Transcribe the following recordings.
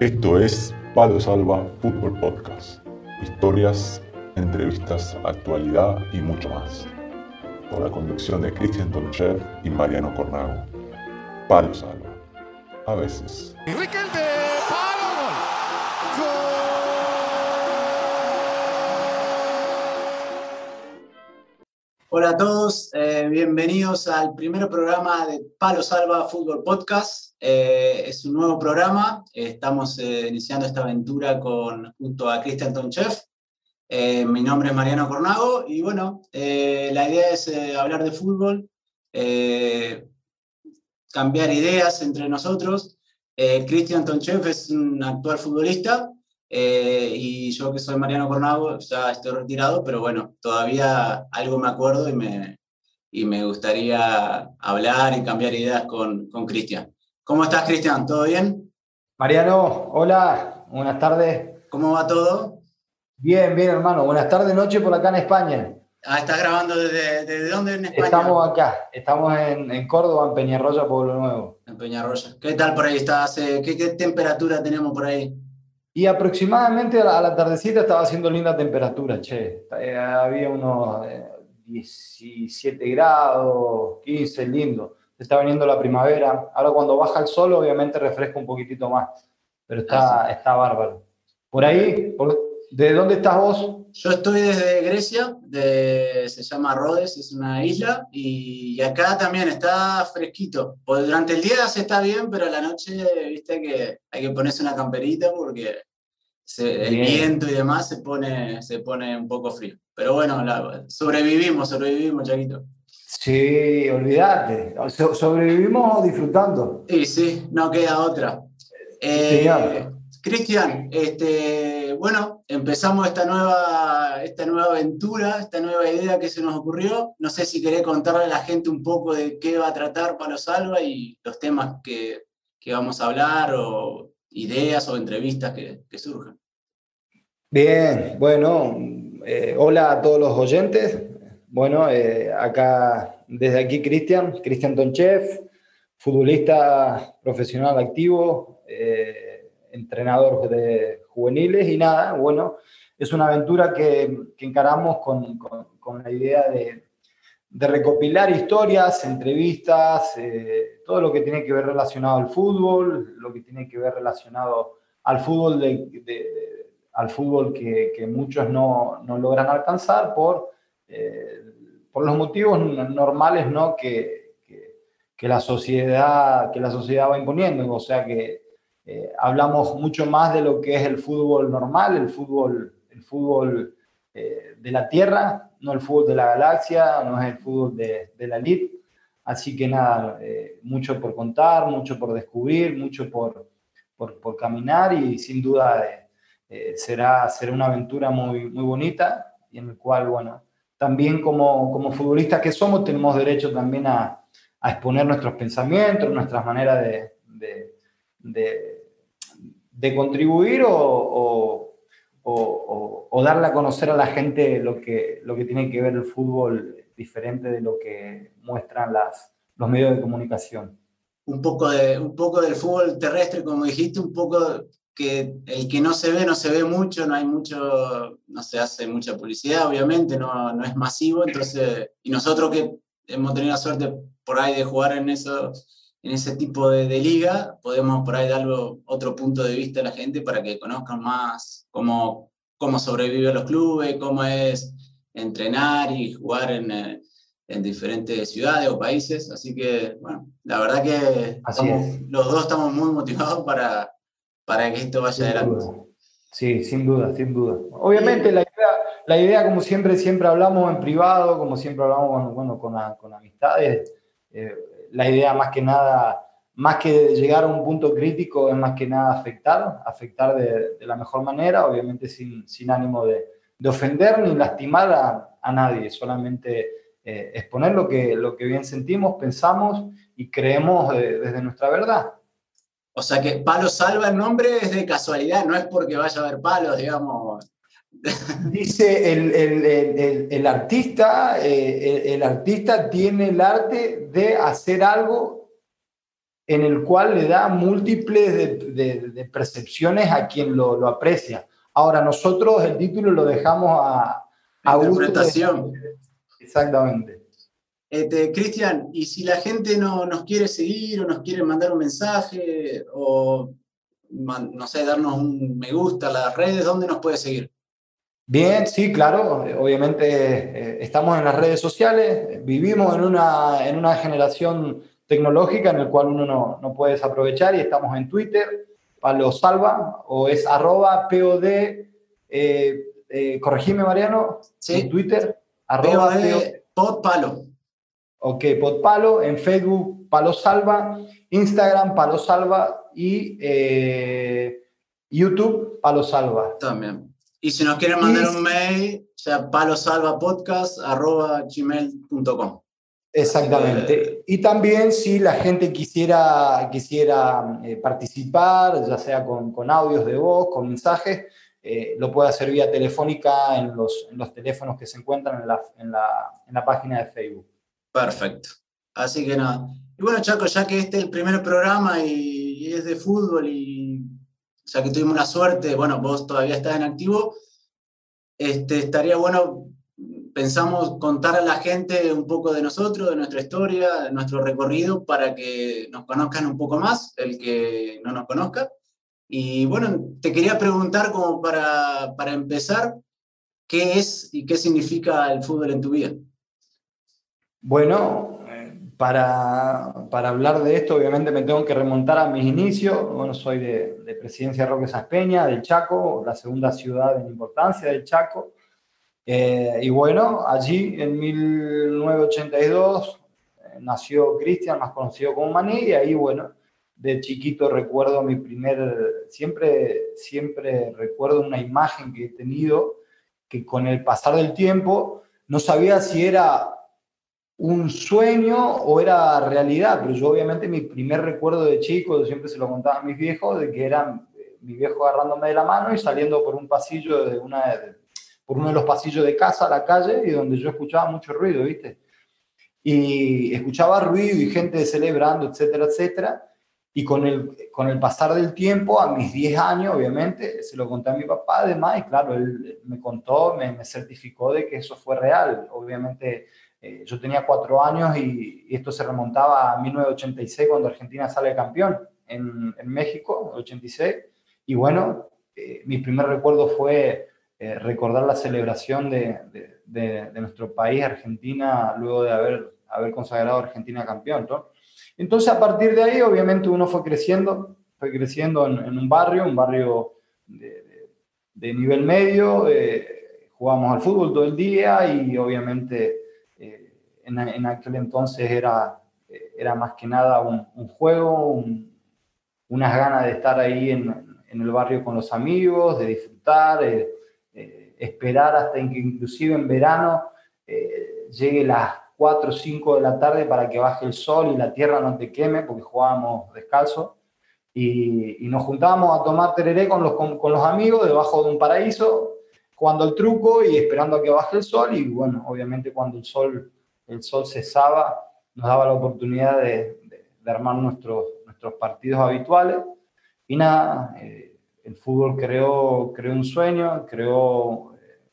Esto es Palo Salva Fútbol Podcast. Historias, entrevistas, actualidad y mucho más. Con la conducción de Cristian Tonchev y Mariano Cornago. Palo Salva. A veces. Hola a todos, eh, bienvenidos al primer programa de Palo Salva Fútbol Podcast. Eh, es un nuevo programa, estamos eh, iniciando esta aventura con, junto a Cristian Tonchev. mi nombre es Mariano Cornago y bueno, la idea es hablar de fútbol, cambiar ideas entre nosotros. Cristian Tonchev es un actual futbolista, eh, y yo que soy Mariano Cornago, ya estoy retirado, pero bueno, todavía algo me acuerdo y me, y me gustaría hablar y cambiar ideas con Cristian. ¿Cómo estás, Cristian? ¿Todo bien? Mariano, hola, buenas tardes. ¿Cómo va todo? Bien, bien, hermano. Buenas tardes, noche por acá en España. Ah, ¿estás grabando desde, desde dónde en España? Estamos acá, estamos en, en Córdoba, en Peñarroya, Pueblo Nuevo. En Peñarroya. ¿Qué tal por ahí? ¿Estás, eh, qué, ¿Qué temperatura tenemos por ahí? Y aproximadamente a la tardecita estaba haciendo linda temperatura, che. Eh, había unos 17 eh, grados, 15, lindo. Está viniendo la primavera. Ahora cuando baja el sol, obviamente refresca un poquitito más. Pero está, ah, está bárbaro. Por ahí, ¿de dónde estás vos? Yo estoy desde Grecia, de, se llama Rhodes, es una isla, y, acá también está fresquito. durante el día se está bien, pero a la noche, viste que hay que ponerse una camperita porque el viento y demás se pone, se pone un poco frío. Pero bueno, sobrevivimos, sobrevivimos, Chaquito. Sí, olvídate. sobrevivimos disfrutando. Sí, sí, no queda otra. Eh, Cristian, este, bueno, empezamos esta nueva, esta nueva aventura, esta nueva idea que se nos ocurrió. No sé si querés contarle a la gente un poco de qué va a tratar Palo Salva y los temas que, que vamos a hablar o ideas o entrevistas que, que surjan. Bien, bueno, eh, hola a todos los oyentes. Bueno, eh, acá desde aquí Cristian, Cristian Tonchev, futbolista profesional activo, eh, entrenador de juveniles y nada, bueno, es una aventura que, encaramos con, con, la idea de, recopilar historias, entrevistas, todo lo que tiene que ver relacionado al fútbol, lo que tiene que ver relacionado al fútbol de al fútbol que, que muchos no, no, logran alcanzar por, eh, por los motivos normales ¿no? que, que, la sociedad, que la sociedad va imponiendo. O sea que eh, hablamos mucho más de lo que es el fútbol normal, el fútbol, el fútbol eh, de la Tierra, no el fútbol de la galaxia, no es el fútbol de, de la elite. Así que nada, mucho por contar, mucho por descubrir, mucho por, por, por caminar y sin duda eh, será, será una aventura muy, muy bonita y en el cual, bueno, también como, como futbolistas que somos, tenemos derecho también a, exponer nuestros pensamientos, nuestras maneras de, de, contribuir o, o, darle a conocer a la gente lo que, lo que tiene que ver el fútbol diferente de lo que muestran las, los medios de comunicación. Un poco, de, un poco del fútbol terrestre, como dijiste, un poco que el que no se ve, no se ve mucho, no hay mucho, no se hace mucha publicidad, obviamente, no, no es masivo, entonces, y nosotros que hemos tenido la suerte por ahí de jugar en, eso, en ese tipo de, de liga, podemos por ahí dar otro punto de vista a la gente para que conozcan más cómo, cómo sobreviven los clubes, cómo es entrenar y jugar en, eh, en diferentes ciudades o países. Así que, bueno, la verdad que los dos estamos muy motivados para, para que esto vaya adelante. Sí, sin duda, sin duda. Obviamente la idea, la idea, como siempre, siempre hablamos en privado, como siempre hablamos con, bueno, con, con amistades, eh, la idea más que nada, más que llegar a un punto crítico, es más que nada afectar, afectar de, de la mejor manera, obviamente sin, sin ánimo de, de, ofender ni lastimar a, a nadie, solamente eh, exponer lo que, lo que bien sentimos, pensamos y creemos desde nuestra verdad. O sea que Palo Salva el nombre es de casualidad, no es porque vaya a haber palos, digamos. Dice el, el, el, el artista, eh, el, artista tiene el arte de hacer algo en el cual le da múltiples de, percepciones a quien lo, aprecia. Ahora, nosotros el título lo dejamos a, a interpretación. Exactamente. Este, Cristian, y si la gente no nos quiere seguir o nos quiere mandar un mensaje o, no sé, darnos un me gusta a las redes, ¿dónde nos puede seguir? Bien, sí, claro. Obviamente eh, estamos en las redes sociales, vivimos en una, en una generación tecnológica en el cual uno no, no puede desaprovechar y estamos en Twitter, Palo Salva, o es arroba POD, eh, eh, corregime Mariano, sí. en Twitter, arroba POD, Palo. Ok, Pod Palo, en Facebook Palo Salva, Instagram Palo Salva y eh, YouTube Palo Salva. También. Y si nos quieren mandar un mail, sea palosalvapodcast.gmail.com. Exactamente. Y también si la gente quisiera, quisiera eh, participar, ya sea con, con, audios de voz, con mensajes, eh, lo puede hacer vía telefónica en los, en los teléfonos que se encuentran en la, en, la, en la, página de Facebook. Perfecto. Así que nada. Y bueno, Chaco, ya que este es el primer programa y, es de fútbol y ya que tuvimos la suerte, bueno, vos todavía estás en activo, este, estaría bueno pensamos contar a la gente un poco de nosotros, de nuestra historia, de nuestro recorrido, para que nos conozcan un poco más, el que no nos conozca. Y bueno, te quería preguntar como para, para empezar, ¿qué es y qué significa el fútbol en tu vida? Bueno, para, para, hablar de esto, obviamente me tengo que remontar a mis inicios. Bueno, soy de, de Presidencia Roque Saspeña, del Chaco, la segunda ciudad en importancia del Chaco. Eh, y bueno, allí en 1982 eh, nació Cristian, más conocido como Maní, y ahí, bueno, de chiquito recuerdo mi primer, siempre, siempre recuerdo una imagen que he tenido que con el pasar del tiempo no sabía si era un sueño o era realidad, pero yo obviamente mi primer recuerdo de chico, siempre se lo contaba a mis viejos, de que era eh, mi viejo agarrándome de la mano y saliendo por un pasillo de una por uno de los pasillos de casa a la calle y donde yo escuchaba mucho ruido, ¿viste? Y escuchaba ruido y gente celebrando, etcétera, etcétera. Y con el, con el pasar del tiempo, a mis 10 años, obviamente, se lo conté a mi papá además, y claro, él me contó, me certificó de que eso fue real. Obviamente, eh, yo tenía 4 años y, y, esto se remontaba a 1986, cuando Argentina sale campeón en, en México, 86. Y bueno, eh, mi primer recuerdo fue eh, recordar la celebración de, de, de, nuestro país, Argentina, luego de haber, haber consagrado a Argentina campeón. ¿no? Entonces, a partir de ahí, obviamente, uno fue creciendo, fue creciendo en, en un barrio, un barrio de, nivel medio, eh, jugamos al fútbol todo el día y obviamente en, en, aquel entonces era, era más que nada un, un juego, un, unas ganas de estar ahí en, en, el barrio con los amigos, de disfrutar. Eh, eh, esperar hasta que inclusive en verano eh, llegue las 4 o 5 de la tarde para que baje el sol y la tierra no te queme, porque jugábamos descalzo. Y, y nos juntábamos a tomar tereré con los, con, con, los amigos debajo de un paraíso, jugando el truco y esperando a que baje el sol. Y bueno, obviamente cuando el sol, el sol cesaba, nos daba la oportunidad de, armar nuestros, nuestros partidos habituales. Y nada, eh, el fútbol creó, creó un sueño, creó eh,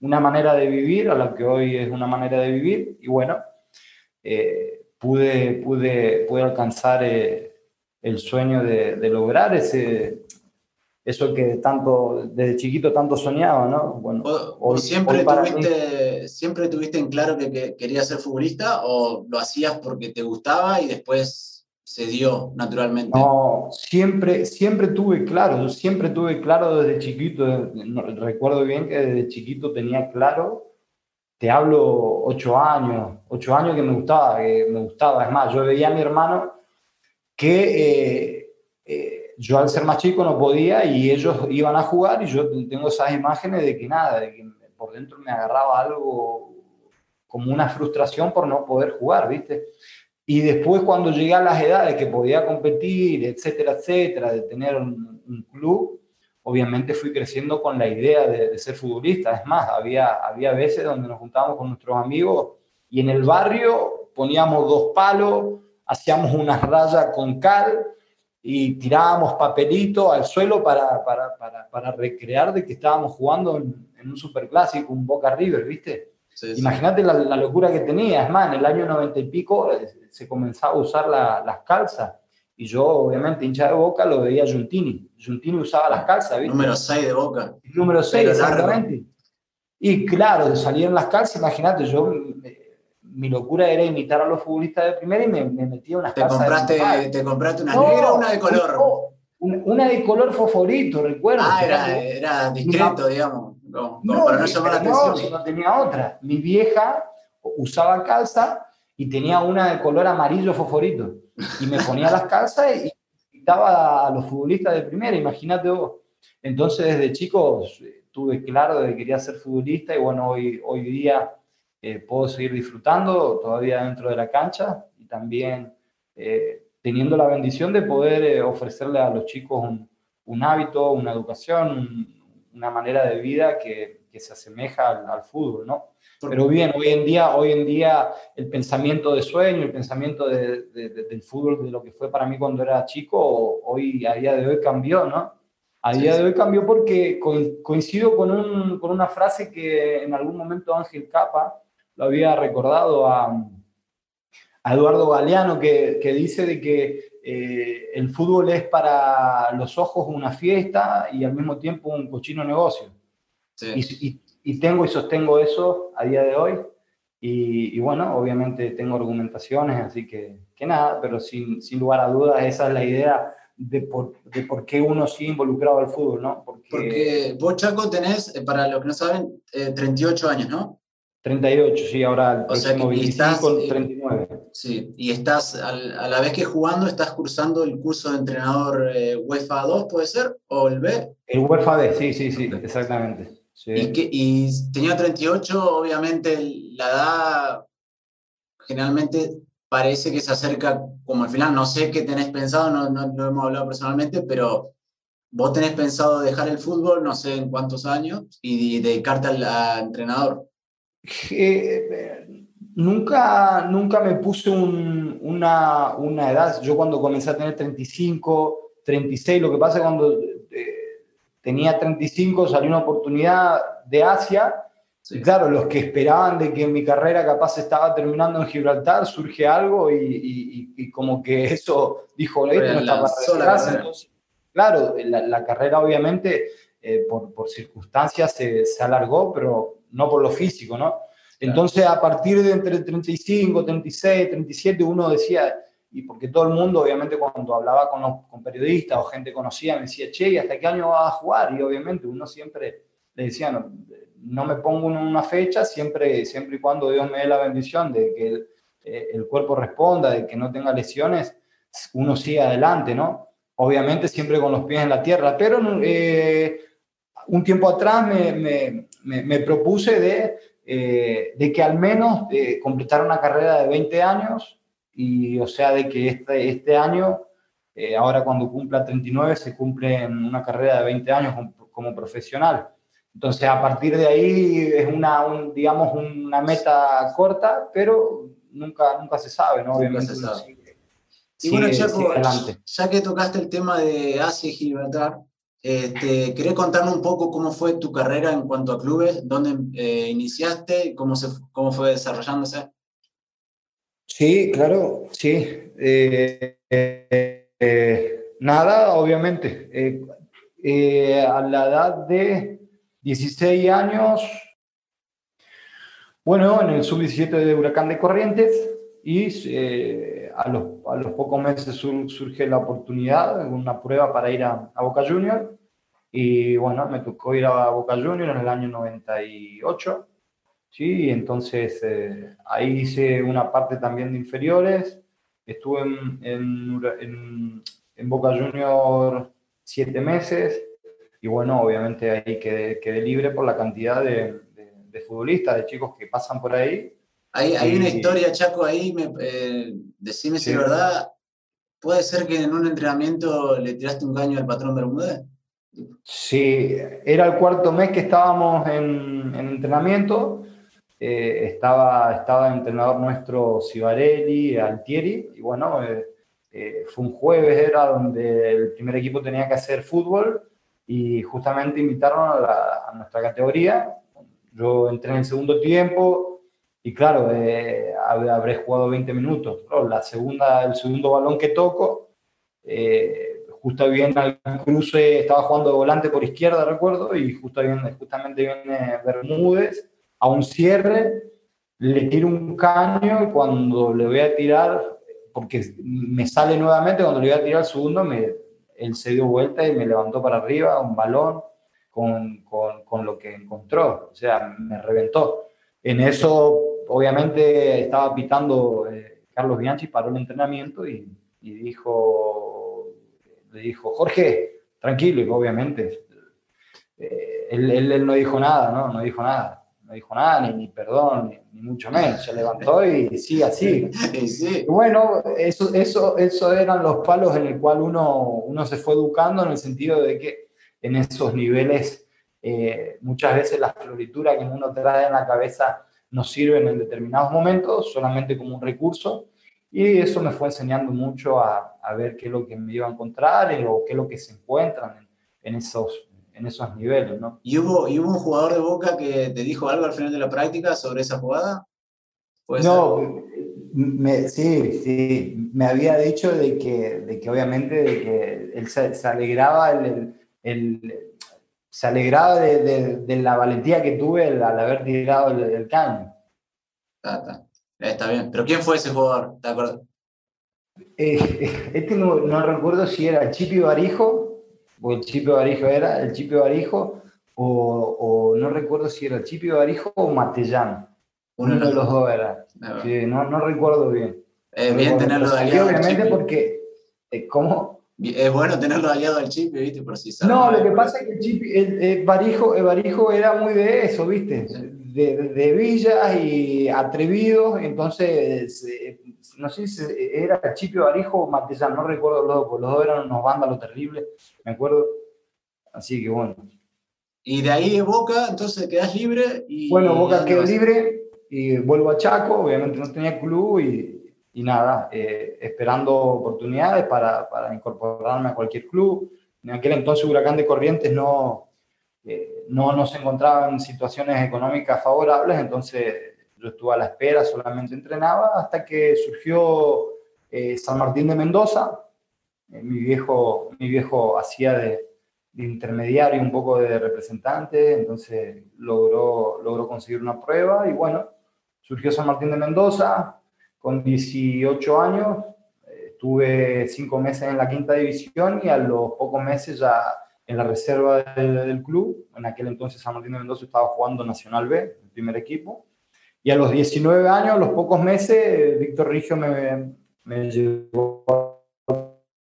una manera de vivir, a la que hoy es una manera de vivir, y bueno, eh, pude, pude, pude alcanzar el sueño de, lograr ese, eso que tanto, desde chiquito tanto soñaba, ¿no? Bueno, ¿O, hoy, siempre, hoy tuviste, mí... ¿Siempre tuviste en claro que, que querías ser futbolista o lo hacías porque te gustaba y después se dio naturalmente? No, siempre, siempre tuve claro, yo siempre tuve claro desde chiquito, recuerdo bien que desde chiquito tenía claro, te hablo ocho años, ocho años que me gustaba, que me gustaba, es más, yo veía a mi hermano que eh, yo al ser más chico no podía y ellos iban a jugar y yo tengo esas imágenes de que nada, de que por dentro me agarraba algo como una frustración por no poder jugar, ¿viste? Y después cuando llegué a las edades que podía competir, etcétera, etcétera, de tener un, club, obviamente fui creciendo con la idea de, de, ser futbolista. Es más, había, había veces donde nos juntábamos con nuestros amigos y en el barrio poníamos dos palos, hacíamos una raya con cal y tirábamos papelito al suelo para, para, para, para recrear de que estábamos jugando en, un superclásico, un Boca River, ¿viste? Imagínate la, la, locura que tenía. Es más, en el año 90 y pico eh, se comenzaba a usar las calzas. Y yo, obviamente, hincha de Boca, lo veía Giuntini. Giuntini usaba las calzas, ¿viste? Número 6 de Boca. Número 6, exactamente. Y claro, salieron las calzas, imagínate, yo mi locura era imitar a los futbolistas de primera y me, me metía unas ¿Te compraste, ¿Te compraste una negra o una de color? una, de color fosforito, recuerdo. Ah, era, era discreto, digamos. No, para no llamar la atención. No, tenía otra. Mi vieja usaba calza y tenía una de color amarillo fosforito. Y me ponía las calzas y invitaba a los futbolistas de primera, imagínate vos. Entonces, desde chico eh, tuve claro de que quería ser futbolista y bueno, hoy, hoy día eh, puedo seguir disfrutando todavía dentro de la cancha y también eh, teniendo la bendición de poder eh, ofrecerle a los chicos un, hábito, una educación, una manera de vida que, se asemeja al, fútbol, ¿no? Pero bien, hoy en día, hoy en día el pensamiento de sueño, el pensamiento del fútbol, de lo que fue para mí cuando era chico, hoy a día de hoy cambió, ¿no? A día de hoy cambió porque coincido con, un, con, una frase que en algún momento Ángel Capa lo había recordado a, Eduardo Galeano, que, dice de que eh, el fútbol es para los ojos una fiesta y al mismo tiempo un cochino negocio. Y, tengo y sostengo eso a día de hoy. Y, bueno, obviamente tengo argumentaciones, así que, que nada, pero sin, sin, lugar a dudas esa es la idea de por, de por qué uno sigue involucrado al fútbol, ¿no? Porque, Porque vos, Chaco, tenés, eh, para los que no saben, 38 eh, años, ¿no? 38, sí, ahora el próximo 25, 39. Sí, y estás, a la vez que jugando, estás cursando el curso de entrenador eh, UEFA 2, ¿puede ser? ¿O el B? El UEFA D, sí, sí, sí, exactamente. ¿Y, tenía 38, obviamente la edad generalmente parece que se acerca como al final, no sé qué tenés pensado, no, no lo hemos hablado personalmente, pero vos tenés pensado dejar el fútbol, no sé en cuántos años, y dedicarte al entrenador. Eh, nunca, nunca me puse una, una, edad. Yo cuando comencé a tener 35, 36, lo que pasa es cuando eh, tenía 35 salió una oportunidad de Asia. Claro, los que esperaban de que mi carrera capaz estaba terminando en Gibraltar, surge algo y, y, como que eso dijo, no estaba claro, la, carrera obviamente eh, por, por, circunstancias se, se alargó, pero no por lo físico, ¿no? Entonces, a partir de entre 35, 36, 37, uno decía, y porque todo el mundo, obviamente, cuando hablaba con, los, con periodistas o gente conocida, me decía, che, ¿y hasta qué año vas a jugar? Y obviamente uno siempre le decía, no, no me pongo en una fecha, siempre, siempre y cuando Dios me dé la bendición de que el, eh, el cuerpo responda, de que no tenga lesiones, uno sigue adelante, ¿no? Obviamente siempre con los pies en la tierra, pero eh, un tiempo atrás me, me, me, propuse de, eh, de, que al menos eh, completar una carrera de 20 años y o sea de que este, este año, eh, ahora cuando cumpla 39, se cumple una carrera de 20 años como, profesional. Entonces, a partir de ahí es una, digamos, una meta corta, pero nunca, nunca se sabe, ¿no? Obviamente. y bueno, Chaco, ya que tocaste el tema de Asia y Gibraltar, este, ¿Querés contarme un poco cómo fue tu carrera en cuanto a clubes? ¿Dónde eh, iniciaste? ¿Cómo, se, ¿Cómo fue desarrollándose? Sí, claro, sí. Eh, eh, nada, obviamente. a la edad de 16 años, bueno, en el sub-17 de Huracán de Corrientes y a los, a, los, pocos meses surge la oportunidad, una prueba para ir a, Boca Juniors y bueno, me tocó ir a Boca Juniors en el año 98, ¿sí? entonces eh, ahí hice una parte también de inferiores, estuve en, en, en, Boca Juniors siete meses, y bueno, obviamente ahí quedé, quedé libre por la cantidad de, de, futbolistas, de chicos que pasan por ahí. Hay, hay una historia, Chaco, ahí, me, eh, decime si es verdad, ¿puede ser que en un entrenamiento le tiraste un caño al patrón Bermúdez? Sí, era el cuarto mes que estábamos en, entrenamiento eh, estaba, estaba el entrenador nuestro Cibarelli, Altieri, y bueno, eh, eh, fue un jueves, era donde el primer equipo tenía que hacer fútbol y justamente invitaron a, nuestra categoría. Yo entré en el segundo tiempo y claro, habré jugado 20 minutos. La segunda, el segundo balón que toco, justo bien al cruce, estaba jugando de volante por izquierda, recuerdo, y justo justamente viene Bermúdez a un cierre, le tiro un caño y cuando le voy a tirar, porque me sale nuevamente, cuando le voy a tirar el segundo, me, él se dio vuelta y me levantó para arriba un balón con, con, con lo que encontró, o sea, me reventó. En eso, obviamente, estaba pitando eh, Carlos Bianchi, paró el entrenamiento y, y dijo, le dijo, Jorge, tranquilo, y obviamente, eh, él, él, él, no dijo nada, ¿no? No dijo nada no dijo nada, ni, perdón, ni, mucho menos. Se levantó y sí, así. Bueno, eso, eso, eso eran los palos en el cual uno, uno se fue educando en el sentido de que en esos niveles eh, muchas veces la floritura que uno trae en la cabeza no sirven en determinados momentos, solamente como un recurso. Y eso me fue enseñando mucho a, a ver qué es lo que me iba a encontrar o qué es lo que se encuentran en, en esos en esos niveles, ¿no? ¿Y hubo, ¿Y hubo un jugador de Boca que te dijo algo al final de la práctica sobre esa jugada? No, me, sí, sí, me había dicho de que, de que obviamente de que él se, alegraba el, el, se alegraba de, de, la valentía que tuve al, haber tirado el, caño. Está, está. está, bien. ¿Pero quién fue ese jugador? ¿Te acuerdas? Eh, este no, no, recuerdo si era Chipi Barijo o el Chipio Barijo era, el Chipio Barijo, o, o, no recuerdo si era el Chipio Barijo o Matellán. Uno de los dos era. no, no recuerdo bien. Bien tenerlo de aliado. Obviamente porque, eh, ¿cómo? Es bueno tenerlo aliado al Chipio, ¿viste? Por si no, lo que pasa es que el, Chipio, el, Barijo, el Barijo era muy de eso, ¿viste? De, de, villas y atrevidos, entonces, eh, no sé si era Chipio Barijo o Matellán, no recuerdo los dos, los dos eran unos vándalos terribles, me acuerdo. Así que bueno. Y de ahí Boca, entonces quedas libre. Y, bueno, Boca quedó libre y vuelvo a Chaco, obviamente no tenía club y, y nada, eh, esperando oportunidades para, para, incorporarme a cualquier club. En aquel entonces Huracán de Corrientes no, eh, no, no se encontraba en situaciones económicas favorables, entonces yo estuve a la espera, solamente entrenaba, hasta que surgió eh, San Martín de Mendoza. mi, viejo, mi viejo hacía de, de, intermediario, un poco de representante, entonces logró, logró conseguir una prueba y bueno, surgió San Martín de Mendoza con 18 años, estuve cinco meses en la quinta división y a los pocos meses ya en la reserva del, club. En aquel entonces San Martín de Mendoza estaba jugando Nacional B, el primer equipo. Y a los 19 años, a los pocos meses, Víctor Rigio me, me llevó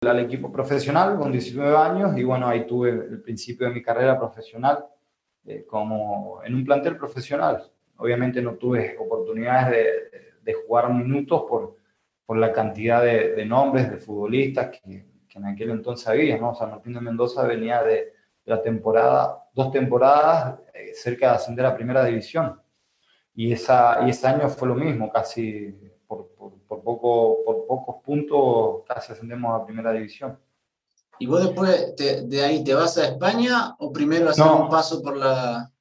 al equipo profesional con 19 años y bueno, ahí tuve el principio de mi carrera profesional eh, como en un plantel profesional. Obviamente no tuve oportunidades de, de jugar minutos por, por la cantidad de, de nombres de futbolistas que, que, en aquel entonces había, ¿no? San Martín de Mendoza venía de, la temporada, dos temporadas eh, cerca de ascender a primera división. Y, esa, y ese año fue lo mismo, casi por, por, por, poco, por pocos puntos casi ascendemos a primera división. ¿Y vos después de ahí te vas a España o primero haces un paso por la,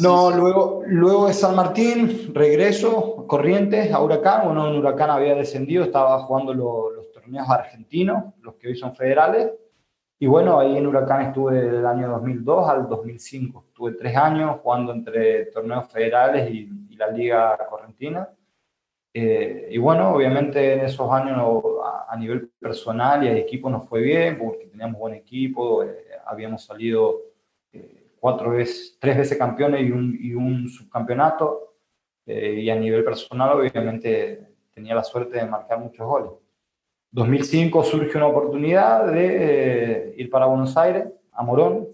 no, luego, luego de San Martín, regreso, Corrientes, a Huracán. Bueno, en Huracán había descendido, estaba jugando los torneos argentinos, los que hoy son federales. Y bueno, ahí en Huracán estuve del año 2002 al 2005. Estuve tres años jugando entre torneos federales y, la Liga Correntina. Eh, y bueno, obviamente en esos años a, nivel personal y a equipo nos fue bien porque teníamos buen equipo, eh, habíamos salido cuatro veces, tres veces campeones y un, y un subcampeonato. Eh, y a nivel personal, obviamente, tenía la suerte de marcar muchos goles. 2005 surge una oportunidad de eh, ir para Buenos Aires, a Morón,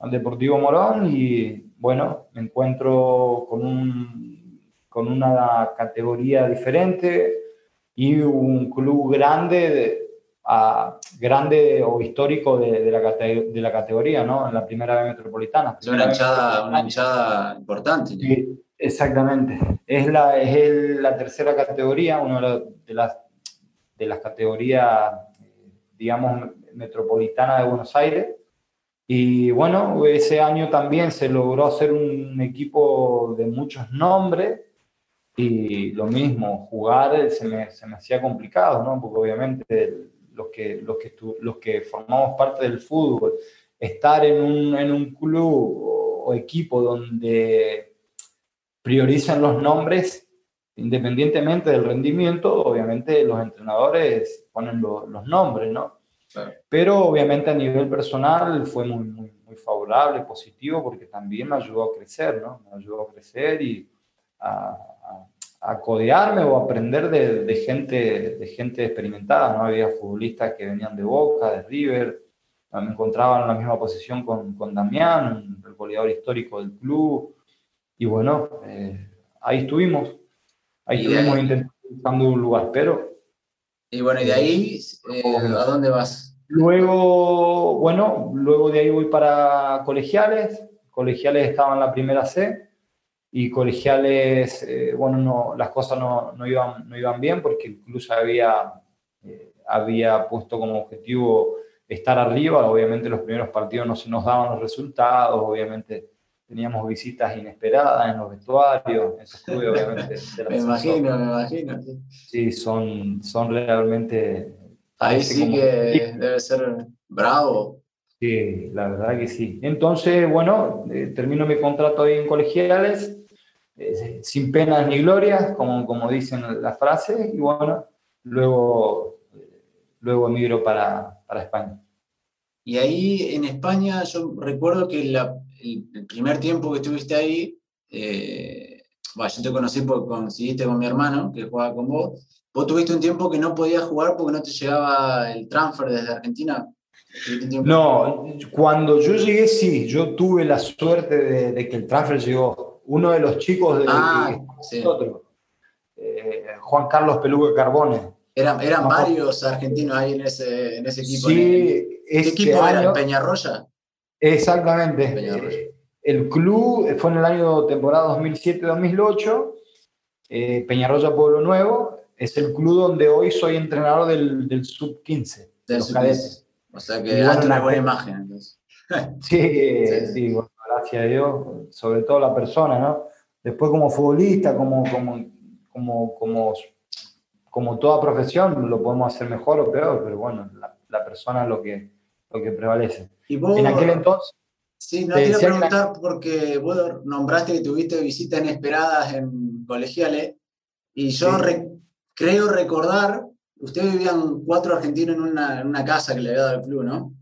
al Deportivo Morón, y bueno, me encuentro con, un, con una categoría diferente y un club grande de, a grande o histórico de, de, la, de, la, categoría, ¿no? En la primera B metropolitana. Es una hinchada, una hinchada importante. Sí, Exactamente. Es la, es la tercera categoría, una de las, de las categorías, digamos, metropolitana de Buenos Aires. Y bueno, ese año también se logró hacer un equipo de muchos nombres y lo mismo, jugar se me, se me hacía complicado, ¿no? Porque obviamente los que, los que, los que formamos parte del fútbol, estar en un, en un club o, equipo donde priorizan los nombres, independientemente del rendimiento, obviamente los entrenadores ponen los nombres, ¿no? Pero obviamente a nivel personal fue muy, muy, muy, favorable, positivo, porque también me ayudó a crecer, ¿no? Me ayudó a crecer y a, a, codearme o a aprender de, de, gente, de gente experimentada, ¿no? Había futbolistas que venían de Boca, de River, me encontraba en la misma posición con, con Damián, el goleador histórico del club, y bueno, eh, ahí estuvimos, ahí estuvimos intentando buscando un lugar, pero y bueno, y de ahí, eh, ¿a dónde vas? Luego, bueno, luego de ahí voy para colegiales. Colegiales estaba en la primera C y colegiales, eh, bueno, no, las cosas no, no, iban, no iban bien porque incluso había, eh, había puesto como objetivo estar arriba. Obviamente los primeros partidos no se nos daban los resultados, obviamente teníamos visitas inesperadas en los vestuarios, en obviamente. me imagino, me imagino. Sí, son, son realmente... Ahí sí que debe ser bravo. Sí, la verdad que sí. Entonces, bueno, eh, termino mi contrato ahí en colegiales, eh, sin penas ni glorias, como, como dicen las frases, y bueno, luego, luego emigro para, para España. Y ahí en España yo recuerdo que la, el, primer tiempo que estuviste ahí, eh, yo te conocí porque coincidiste con mi hermano que jugaba con vos. Vos tuviste un tiempo que no podías jugar porque no te llegaba el transfer desde Argentina. No, cuando yo llegué sí, yo tuve la suerte de, que el transfer llegó. Uno de los chicos de ah, eh, Juan Carlos Peluga Carbone. Eran, eran varios argentinos ahí en ese, en ese equipo. Sí, ¿Qué equipo era? ¿Peñarroya? Exactamente. Eh, el club fue en el año temporada 2007-2008, eh, Peñarroya Pueblo Nuevo, es el club donde hoy soy entrenador del, del sub-15, de los cadetes. O sea que bueno, una buena imagen. Entonces. sí, sí, bueno, gracias a Dios, sobre todo la persona, ¿no? Después como futbolista, como, como, como, como, como toda profesión, lo podemos hacer mejor o peor, pero bueno, la, la persona es lo que, lo que prevalece. ¿Y vos, en aquel entonces. Sí, no te a preguntar porque vos nombraste que tuviste visitas inesperadas en colegiales y yo creo recordar, ustedes vivían cuatro argentinos en una, en una, casa que le había dado el club, ¿no?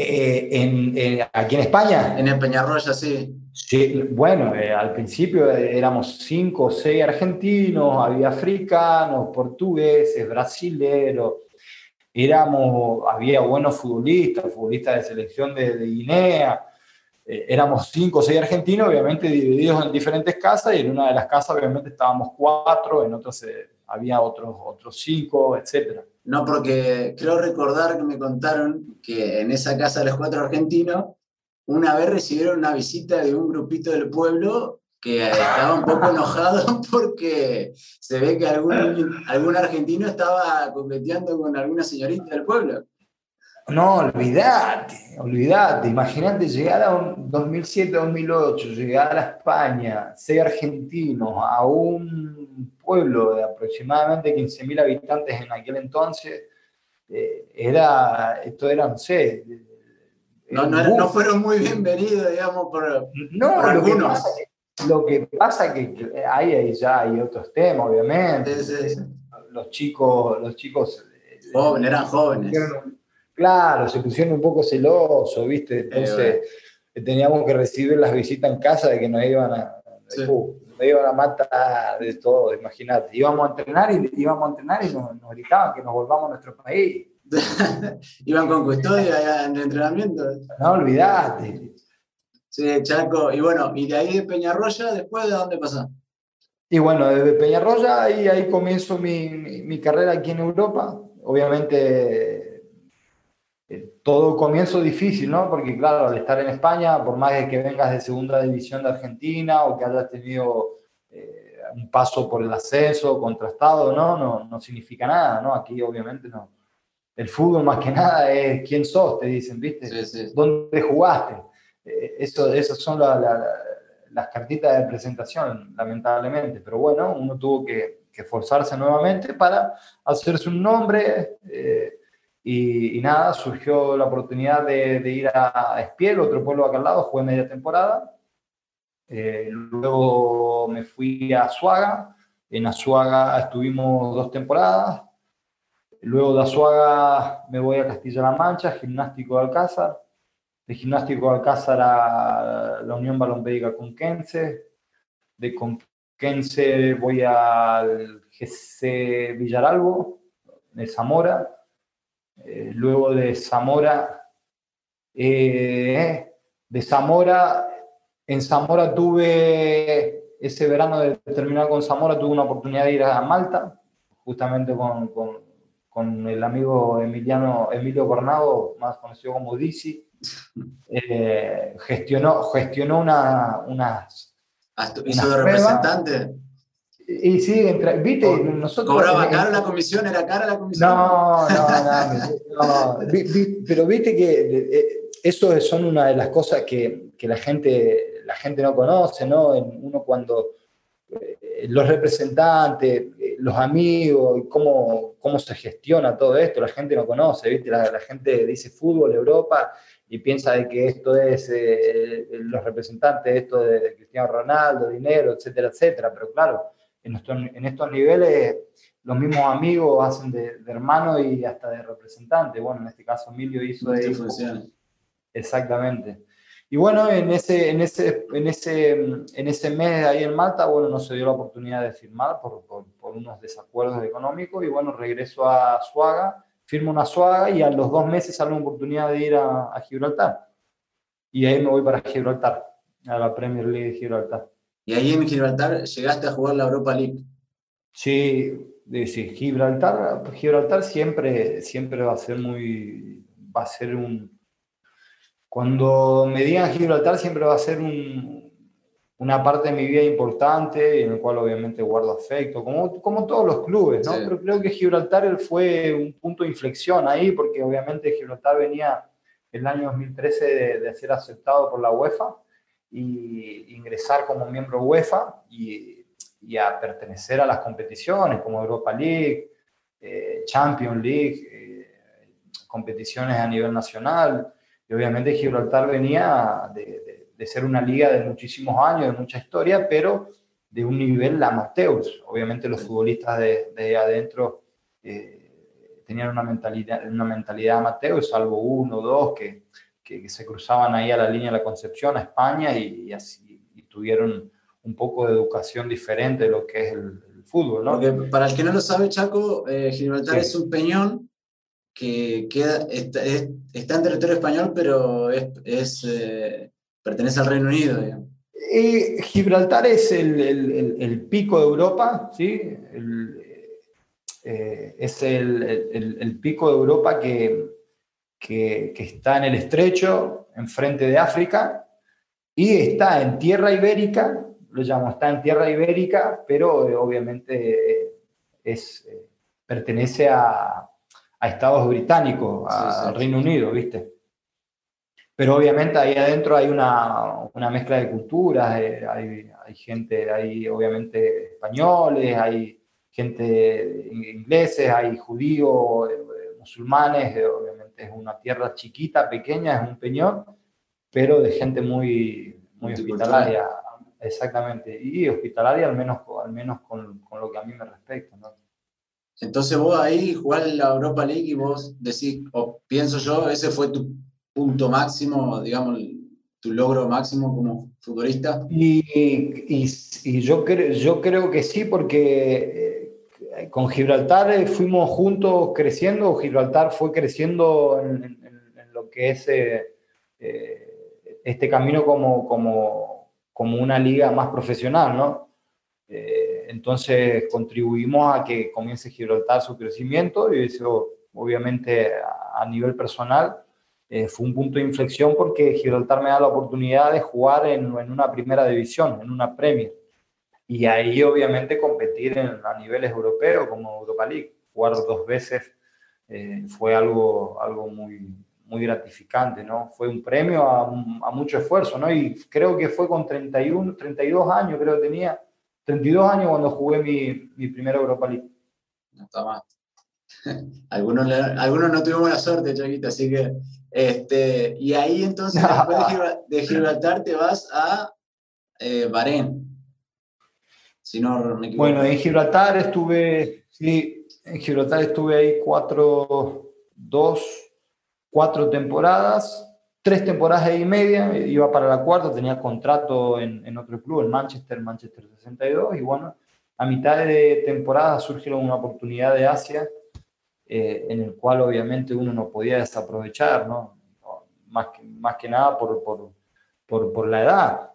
Eh, en, ¿Aquí en España? En el Peñarroya, sí. Sí, bueno, eh, al principio éramos cinco o seis argentinos, había africanos, portugueses, brasileros, éramos, había buenos futbolistas, futbolistas de selección de, Guinea, eh, éramos cinco o seis argentinos, obviamente divididos en diferentes casas, y en una de las casas obviamente estábamos cuatro, en otras eh, había otros, otros cinco, etc. No, porque creo recordar que me contaron que en esa casa de los cuatro argentinos, una vez recibieron una visita de un grupito del pueblo que estaba un poco enojado porque se ve que algún, algún argentino estaba coqueteando con alguna señorita del pueblo. No, olvídate, olvídate. Imagínate llegar a un 2007-2008, llegar a España, ser argentino, a un pueblo de aproximadamente 15.000 habitantes en aquel entonces, eh, era, esto era, no sé. No, no, no, fueron muy bienvenidos, digamos, por, no, por algunos. Lo que pasa que ahí, ya hay otros temas, obviamente. Los chicos, los chicos eh, jóvenes, eran jóvenes. Claro, se pusieron un poco celosos, ¿viste? Entonces teníamos que recibir las visitas en casa de que nos iban a, uh, iban a matar de todo, imagínate. Íbamos a entrenar y íbamos a entrenar y nos, nos gritaban que nos volvamos a nuestro país. Iban con custodia en entrenamiento. No, olvidate. Sí, Chaco. Y bueno, y de ahí de Peñarroya, después de dónde pasó? Y bueno, desde Peñarroya ahí, ahí comienzo mi, mi, carrera aquí en Europa. Obviamente eh, todo comienzo difícil, ¿no? Porque claro, al estar en España, por más que vengas de segunda división de Argentina o que hayas tenido eh, un paso por el ascenso contrastado, ¿no? ¿no? No significa nada, ¿no? Aquí obviamente no. El fútbol más que nada es quién sos, te dicen, ¿viste? ¿Dónde jugaste? Eh, eso, esas son las cartitas de presentación, lamentablemente. Pero bueno, uno tuvo que, que esforzarse nuevamente para hacerse un nombre. Y, nada, surgió la oportunidad de, ir a Espiel, otro pueblo acá al lado, jugué media temporada. Eh, luego me fui a Azuaga. En Azuaga estuvimos dos temporadas. Luego de Azuaga me voy a Castilla-La Mancha, Gimnástico de Alcázar. De Gimnástico de Alcázar a la Unión Balompédica Conquense. De Conquense voy al GC Villaralbo, de Zamora eh, luego de Zamora, eh, de Zamora, en Zamora tuve, ese verano de terminar con Zamora, tuve una oportunidad de ir a Malta, justamente con, con, con el amigo Emiliano, Emilio Cornado, más conocido como Dizzy. Eh, gestionó, gestionó una, unas... Ah, ¿Hizo de representante? Y sí, viste, nosotros... ¿Cobraba caro la comisión? ¿Era cara la comisión? No, no, no. pero viste que eh, eso son una de las cosas que, que, la, gente, la gente no conoce, ¿no? Uno cuando eh, los representantes, eh, los amigos, cómo, cómo se gestiona todo esto, la gente no conoce, ¿viste? La, gente dice fútbol, Europa, y piensa de que esto es los representantes, esto de Cristiano Ronaldo, dinero, etcétera, etcétera, pero claro en, estos niveles los mismos amigos hacen de, hermano y hasta de representante. Bueno, en este caso Emilio hizo de... Exactamente. Y bueno, en ese, en, ese, en, ese, en ese mes ahí en Malta, bueno, no se dio la oportunidad de firmar por, por, unos desacuerdos económicos y bueno, regreso a Suaga, firmo una Suaga y a los dos meses sale una oportunidad de ir a, a Gibraltar. Y ahí me voy para Gibraltar, a la Premier League de Gibraltar. Y ahí en Gibraltar llegaste a jugar la Europa League. Sí, sí Gibraltar, Gibraltar siempre, siempre va a ser muy, va a ser un, cuando me digan Gibraltar siempre va a ser un, una parte de mi vida importante, en el cual obviamente guardo afecto, como, como todos los clubes, ¿no? Pero creo que Gibraltar fue un punto de inflexión ahí, porque obviamente Gibraltar venía el año 2013 de, de ser aceptado por la UEFA, y ingresar como miembro UEFA y, a pertenecer a las competiciones como Europa League, eh, Champions League, eh, competiciones a nivel nacional. Y obviamente Gibraltar venía de, ser una liga de muchísimos años, de mucha historia, pero de un nivel amateur. Obviamente los futbolistas de, de adentro eh, tenían una mentalidad, una mentalidad amateur, salvo uno o dos que, que, se cruzaban ahí a la línea de la Concepción, a España, y, así tuvieron un poco de educación diferente de lo que es el, fútbol. ¿no? para el que no lo sabe, Chaco, eh, Gibraltar es un peñón que queda, está, en territorio español, pero es, eh, pertenece al Reino Unido. Eh, Gibraltar es el, el, pico de Europa, ¿sí? es el, pico de Europa que, que, está en el estrecho, enfrente de África, y está en tierra ibérica, lo llamo, está en tierra ibérica, pero eh, obviamente eh, es, eh, pertenece a, a, Estados británicos, al Reino Unido, ¿viste? Pero obviamente ahí adentro hay una, una mezcla de culturas, hay, hay, gente, hay obviamente españoles, hay gente ingleses, hay judíos, musulmanes, obviamente es una tierra chiquita, pequeña, es un peñón, pero de gente muy, muy hospitalaria, exactamente, y hospitalaria al menos, al menos con, con lo que a mí me respecta. ¿no? Entonces vos ahí jugás la Europa League y vos decís, o pienso yo, ese fue tu punto máximo, digamos, tu logro máximo como futbolista. Y, y, y yo, creo, yo creo que sí, porque con Gibraltar eh, fuimos juntos creciendo, Gibraltar fue creciendo en, lo que es eh, eh, este camino como, como, como, una liga más profesional, ¿no? entonces contribuimos a que comience Gibraltar su crecimiento y eso obviamente a, nivel personal, fue un punto de inflexión porque Gibraltar me da la oportunidad de jugar en, en una primera división, en una Premier. Y ahí obviamente competir en, a niveles europeos como Europa League, jugar dos veces eh, fue algo, algo muy, muy gratificante, ¿no? Fue un premio a, a, mucho esfuerzo, ¿no? Y creo que fue con 31, 32 años, creo que tenía, 32 años cuando jugué mi, mi primera Europa League. No está mal. algunos, algunos no tuvimos la suerte, Chaquita, así que este, y ahí entonces, después de Gibraltar, te vas a eh, Bahrein. Si no me. Bueno, en Gibraltar estuve, sí, en Gibraltar estuve ahí cuatro, dos, cuatro temporadas, tres temporadas y media, iba para la cuarta, tenía contrato en, en otro club, en Manchester, Manchester 62, y bueno, a mitad de temporada surgieron una oportunidad de Asia eh, en el cual obviamente uno no podía desaprovechar, ¿no? Más, que, más que nada por, por, por, por la edad.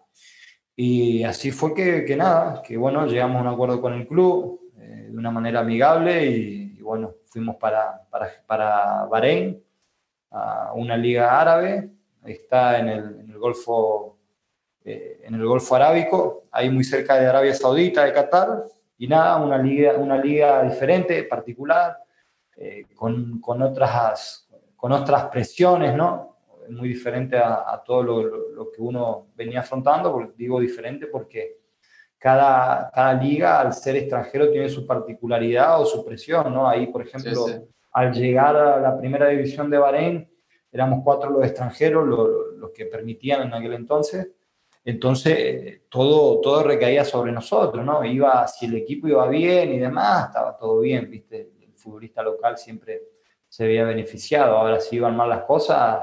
Y así fue que, que, nada, que bueno, llegamos a un acuerdo con el club eh, de una manera amigable y, y bueno, fuimos para, para, para, Bahrein, a una liga árabe, está en el, en el Golfo, eh, en el Golfo Arábico, ahí muy cerca de Arabia Saudita, de Qatar, y nada, una liga, una liga diferente, particular, eh, con, con, otras, con otras presiones, ¿no? Muy diferente a, a todo lo, lo, que uno venía afrontando, digo diferente porque cada, cada liga, al ser extranjero, tiene su particularidad o su presión, ¿no? Ahí, por ejemplo, sí, sí. al llegar a la primera división de Bahrein, éramos cuatro los extranjeros, los, los que permitían en aquel entonces, entonces, todo, todo recaía sobre nosotros, ¿no? Iba, si el equipo iba bien y demás, estaba todo bien, ¿viste? futbolista local siempre se veía beneficiado. Ahora, si iban mal las cosas,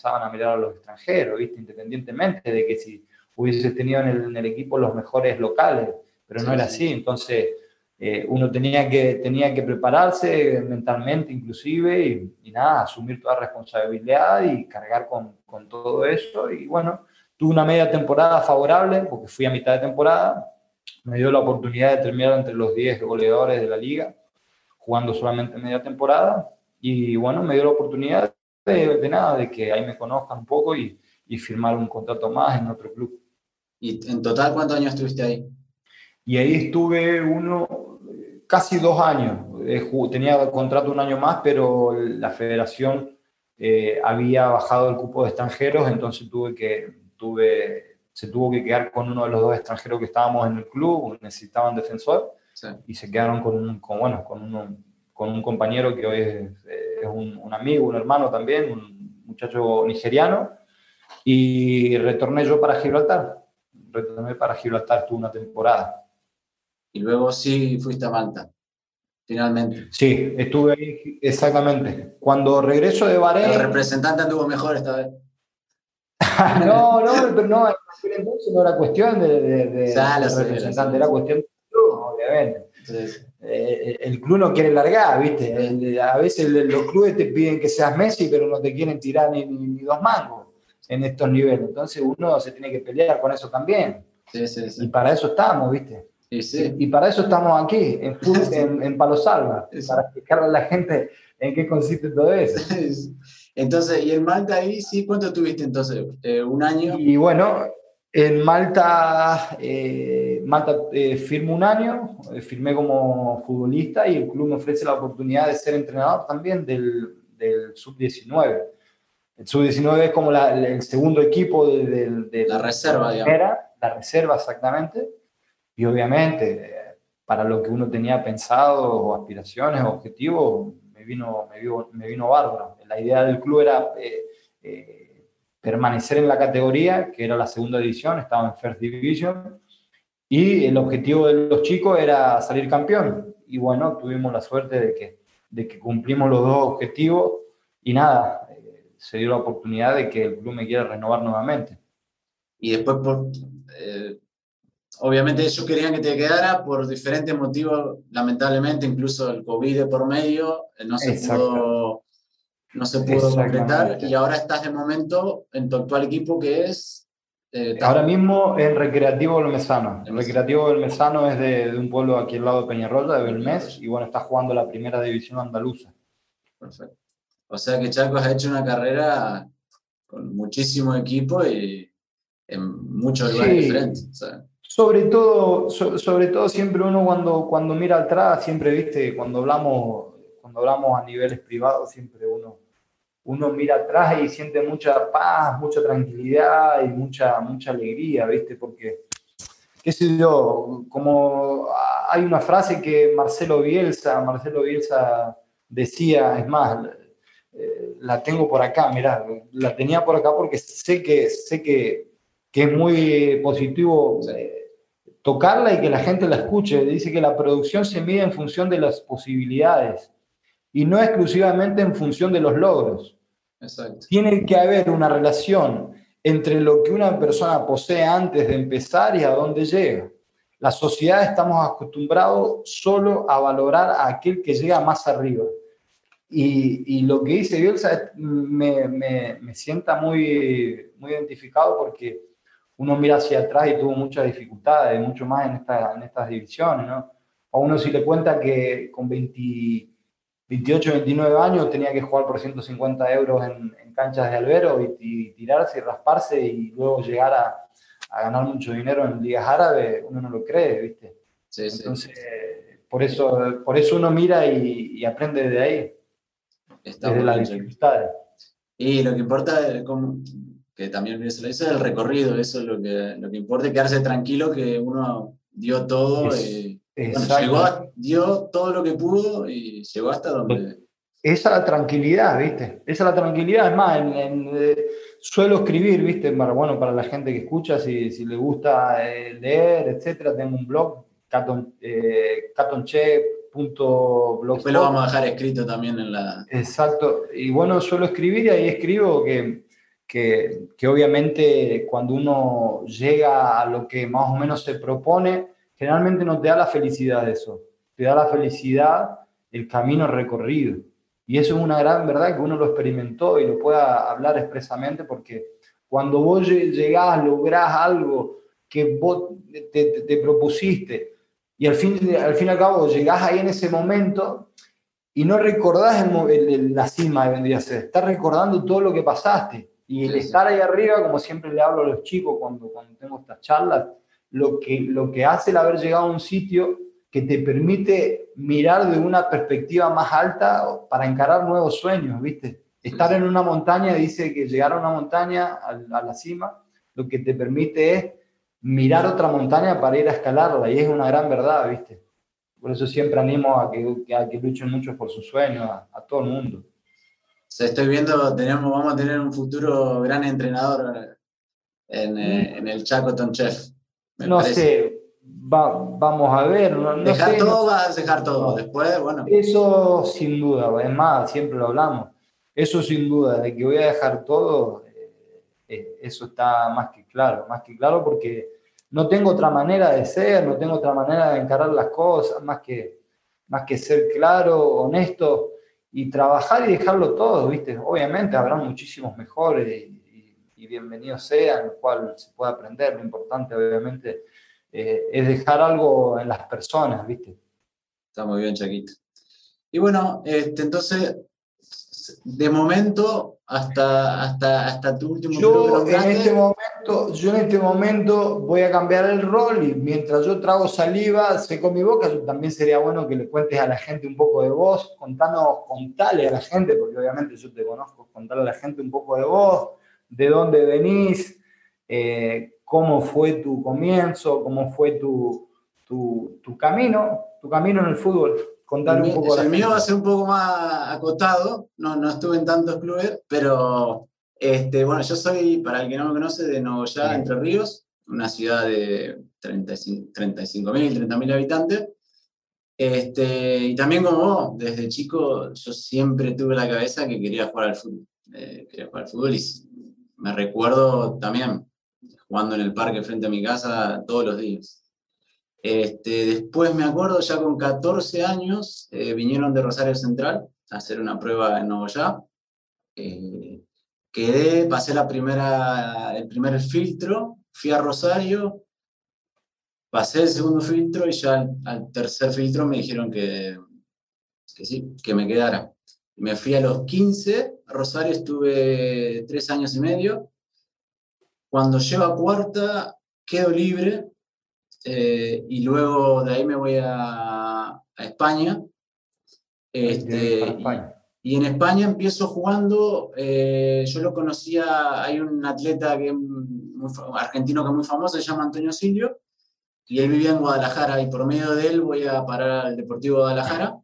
empezaban a mirar a los extranjeros, ¿viste? independientemente de que si hubiese tenido en el, en el equipo los mejores locales, pero no sí, era así. Entonces, eh, uno tenía que, tenía que prepararse mentalmente, inclusive, y, y, nada, asumir toda responsabilidad y cargar con, con todo eso. Y bueno, tuve una media temporada favorable, porque fui a mitad de temporada. Me dio la oportunidad de terminar entre los 10 goleadores de la liga jugando solamente media temporada y bueno, me dio la oportunidad de, de nada, de que ahí me conozcan un poco y, y, firmar un contrato más en otro club. ¿Y en total cuántos años estuviste ahí? Y ahí estuve uno, casi dos años. Tenía contrato un año más, pero la federación eh, había bajado el cupo de extranjeros, entonces tuve que, tuve, se tuvo que quedar con uno de los dos extranjeros que estábamos en el club, necesitaban defensor Sí. y se quedaron con, un, con, bueno, con, uno, con un compañero que hoy es, es un, un, amigo, un hermano también, un muchacho nigeriano, y retorné yo para Gibraltar. Retorné para Gibraltar, tuve una temporada. Y luego sí fuiste a Malta, finalmente. Sí, estuve ahí, exactamente. Cuando regreso de Bahrein... El representante anduvo mejor esta vez. no, no, pero no, entonces no era cuestión de, de, de, de representante, era cuestión obviamente. Sí. Eh, el club no quiere largar, ¿viste? a veces los clubes te piden que seas Messi, pero no te quieren tirar ni, ni, ni dos mangos en estos niveles. Entonces uno se tiene que pelear con eso también. Sí, sí, sí. Y para eso estamos, ¿viste? Sí, y para eso estamos aquí, en, en, en Palo Salva, para explicarle a la gente en qué consiste todo eso. Entonces, ¿y en Malta ahí sí? ¿Cuánto tuviste entonces? Eh, ¿Un año? Y bueno, en Malta, eh, Malta eh, firmo un año, eh, firmé como futbolista y el club me ofrece la oportunidad de ser entrenador también del, del sub-19. El sub-19 es como la, el segundo equipo de, de, de la reserva, digamos. Era, la reserva exactamente. Y obviamente, para lo que uno tenía pensado, o aspiraciones, objetivos, me vino, me vino, me vino bárbaro. La idea del club era permanecer en la categoría, que era la segunda división, estaba en First Division, y el objetivo de los chicos era salir campeón. Y bueno, tuvimos la suerte de que, de que cumplimos los dos objetivos y nada, eh, se dio la oportunidad de que el club me quiera renovar nuevamente. Y después, por, eh, obviamente ellos querían que te quedara por diferentes motivos, lamentablemente, incluso el COVID por medio, eh, no se pudo no se pudo concretar y ahora estás de momento en tu actual equipo que es... Eh, ahora mismo en Recreativo del Mesano. El Recreativo del Mesano es de, de, un pueblo aquí al lado de Peñarroya, de Belmés, y bueno, está jugando la primera división andaluza. Perfecto. O sea que Chacos ha hecho una carrera con muchísimo equipo y en muchos lugares diferentes. Sobre todo, sobre todo siempre uno cuando, cuando mira atrás, siempre, viste, cuando hablamos, cuando hablamos a niveles privados, siempre uno, uno mira atrás y siente mucha paz, mucha tranquilidad y mucha, mucha alegría, viste, porque, qué sé yo, como hay una frase que Marcelo Bielsa, Marcelo Bielsa decía, es más, eh, la tengo por acá, mirá, la tenía por acá porque sé que, sé que, que es muy positivo. Eh, tocarla y que la gente la escuche. Dice que la producción se mide en función de las posibilidades y no exclusivamente en función de los logros. Tiene que haber una relación entre lo que una persona posee antes de empezar y a dónde llega. La sociedad estamos acostumbrados solo a valorar a aquel que llega más arriba. Y, y lo que dice Bielsa me, me, me sienta muy, muy identificado porque uno mira hacia atrás y tuvo muchas dificultades, mucho más en, esta, en estas divisiones, ¿no? A uno si le cuenta que con 20, 28, 29 años tenía que jugar por 150 euros en, canchas de albero y, tirarse y rasparse y luego llegar a, a, ganar mucho dinero en ligas árabes, uno no lo cree, ¿viste? Sí, Entonces, Por, eso, por eso uno mira y, aprende de ahí, Está desde las dificultades. Y lo que importa es cómo, que también se lo dice, el recorrido, eso es lo que, lo que importa, quedarse tranquilo que uno dio todo, y, llegó, dio todo lo que pudo y llegó hasta donde... Esa la tranquilidad, ¿viste? Esa la tranquilidad, es más, eh, suelo escribir, ¿viste? Para, bueno, para la gente que escucha, si, si le gusta eh, leer, etcétera, tengo un blog, caton, eh, Después lo vamos a dejar escrito también en la... Exacto, y bueno, suelo escribir y ahí escribo que que, obviamente cuando uno llega a lo que más o menos se propone, generalmente no te da la felicidad eso, te da la felicidad el camino recorrido. Y eso es una gran verdad que uno lo experimentó y lo pueda hablar expresamente porque cuando vos llegás, lográs algo que vos te, propusiste y al fin, al fin y al cabo llegás ahí en ese momento y no recordás la cima de vendría a ser, estás recordando todo lo que pasaste y el estar ahí arriba, como siempre le hablo a los chicos cuando, cuando tengo estas charlas, lo que, lo que hace el haber llegado a un sitio que te permite mirar de una perspectiva más alta para encarar nuevos sueños, ¿viste? Estar en una montaña, dice que llegar a una montaña, a, la cima, lo que te permite es mirar otra montaña para ir a escalarla, y es una gran verdad, ¿viste? Por eso siempre animo a que, a que luchen mucho por sus sueños, a, a todo el mundo estoy viendo, tenemos, vamos a tener un futuro gran entrenador en, eh, en el Chaco No sé, vamos a ver. No, dejar todo, vas a dejar todo. Después, bueno. Eso sin duda, es más, siempre lo hablamos. Eso sin duda, de que voy a dejar todo, eh, eh, eso está más que claro, más que claro porque no tengo otra manera de ser, no tengo otra manera de encarar las cosas, más que, más que ser claro, honesto y trabajar y dejarlo todo, ¿viste? Obviamente habrá muchísimos mejores y, bienvenidos sean, el cual se puede aprender. Lo importante, obviamente, eh, es dejar algo en las personas, ¿viste? Está muy bien, Chaquito. Y bueno, este, entonces, de momento, hasta, hasta, hasta tu último yo en este momento Yo en este momento voy a cambiar el rol y mientras yo trago saliva, seco mi boca, también sería bueno que le cuentes a la gente un poco de vos, contanos, contale a la gente, porque obviamente yo te conozco, contarle a la gente un poco de vos, de dónde venís, eh, cómo fue tu comienzo, cómo fue tu, tu, tu camino, tu camino en el fútbol el, un poco. El mío va a ser un poco más acotado, no, no estuve en tantos clubes, pero este, bueno, yo soy, para el que no me conoce, de Nogoyá, Entre Ríos, una ciudad de 35.000, 35 30.000 habitantes. Este, y también como vos, desde chico yo siempre tuve la cabeza que quería jugar al fútbol. Eh, quería jugar al fútbol y me recuerdo también jugando en el parque frente a mi casa todos los días. Este, después me acuerdo, ya con 14 años, eh, vinieron de Rosario Central a hacer una prueba en Nogoyá. Eh, quedé, pasé la primera, el primer filtro, fui a Rosario, pasé el segundo filtro y ya al, tercer filtro me dijeron que, que sí, que me quedara. Me fui a los 15, a Rosario estuve tres años y medio. Cuando llego a cuarta, quedo libre eh, y luego de ahí me voy a, España. Este, Y, en España empiezo jugando, eh, yo lo conocía, hay un atleta que, argentino que es muy famoso, se llama Antonio Silvio, y él vivía en Guadalajara, y por medio de él voy a parar al Deportivo Guadalajara,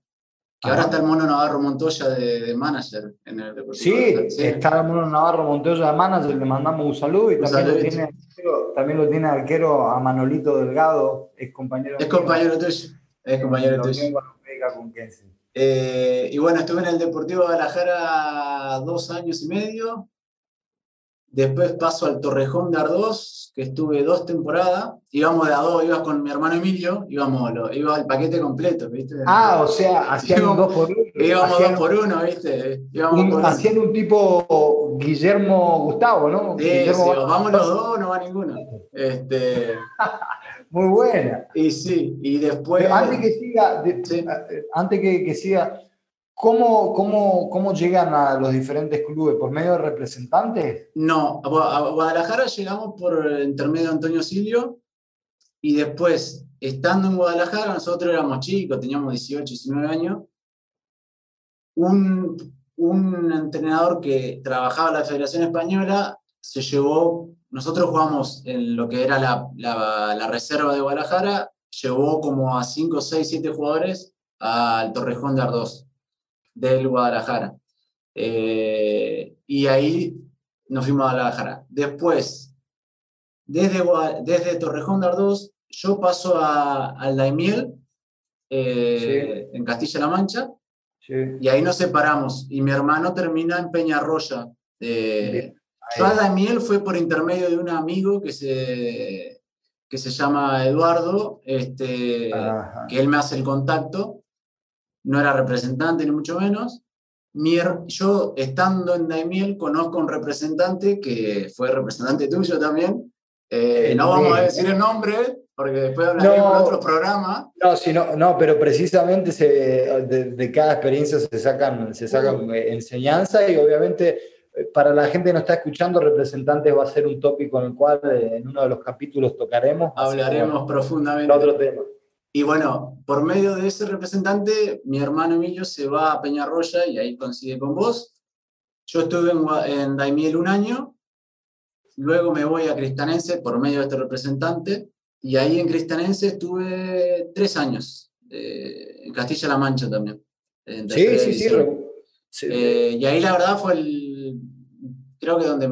que ahora está el Mono Navarro Montoya de, manager en el Deportivo. Sí, sí, está el Mono Navarro Montoya de manager, le mandamos un saludo, y también, lo tiene, también lo tiene arquero a Manolito Delgado, es compañero. Es compañero tuyo, es compañero tuyo. Eh, y bueno, estuve en el Deportivo Guadalajara dos años y medio, Después paso al Torrejón de Ardós, que estuve dos temporadas. Íbamos de a dos, ibas con mi hermano Emilio, íbamos lo, iba al paquete completo, ¿viste? Ah, o sea, hacían dos por uno. Íbamos dos por uno, ¿viste? un, hacían un tipo Guillermo Gustavo, ¿no? Sí, vamos los dos, no va ninguno. Este... Muy buena. Y sí, y después. antes que siga, antes que, que siga, ¿Cómo, cómo, ¿Cómo llegan a los diferentes clubes? ¿Por medio de representantes? No, a Guadalajara llegamos por intermedio de Antonio Silvio y después, estando en Guadalajara, nosotros éramos chicos, teníamos 18, 19 años, un, un entrenador que trabajaba en la Federación Española se llevó, nosotros jugamos en lo que era la, la, la reserva de Guadalajara, llevó como a 5, 6, 7 jugadores al Torrejón de Ardós del Guadalajara. Eh, y ahí nos fuimos a Guadalajara. Después, desde, desde Torrejón de Ardós, yo paso a, al Daimiel, eh, en Castilla-La Mancha, y ahí nos separamos. Y mi hermano termina en Peñarroya. Eh, yo a Daimiel fue por intermedio de un amigo que se, que se llama Eduardo, este, que él me hace el contacto no era representante ni mucho menos. yo, estando en Daimiel, conozco a un representante que fue representante tuyo también. Eh, no vamos a decir el nombre, porque después hablaremos en otro programa. No, sino, no, pero precisamente se, de, cada experiencia se sacan, se sacan eh, enseñanza y obviamente eh, para la gente que nos está escuchando, representante va a ser un tópico en el cual en uno de los capítulos tocaremos. Hablaremos profundamente. Otro tema. Y bueno, por medio de ese representante, mi hermano Emilio se va a Peñarroya y ahí coincide con vos. Yo estuve en, Daimiel un año, luego me voy a Cristanense por medio de este representante, y ahí en Cristanense estuve tres años, eh, en Castilla-La Mancha también. Sí, sí, sí, eh, y ahí la verdad fue el, creo que donde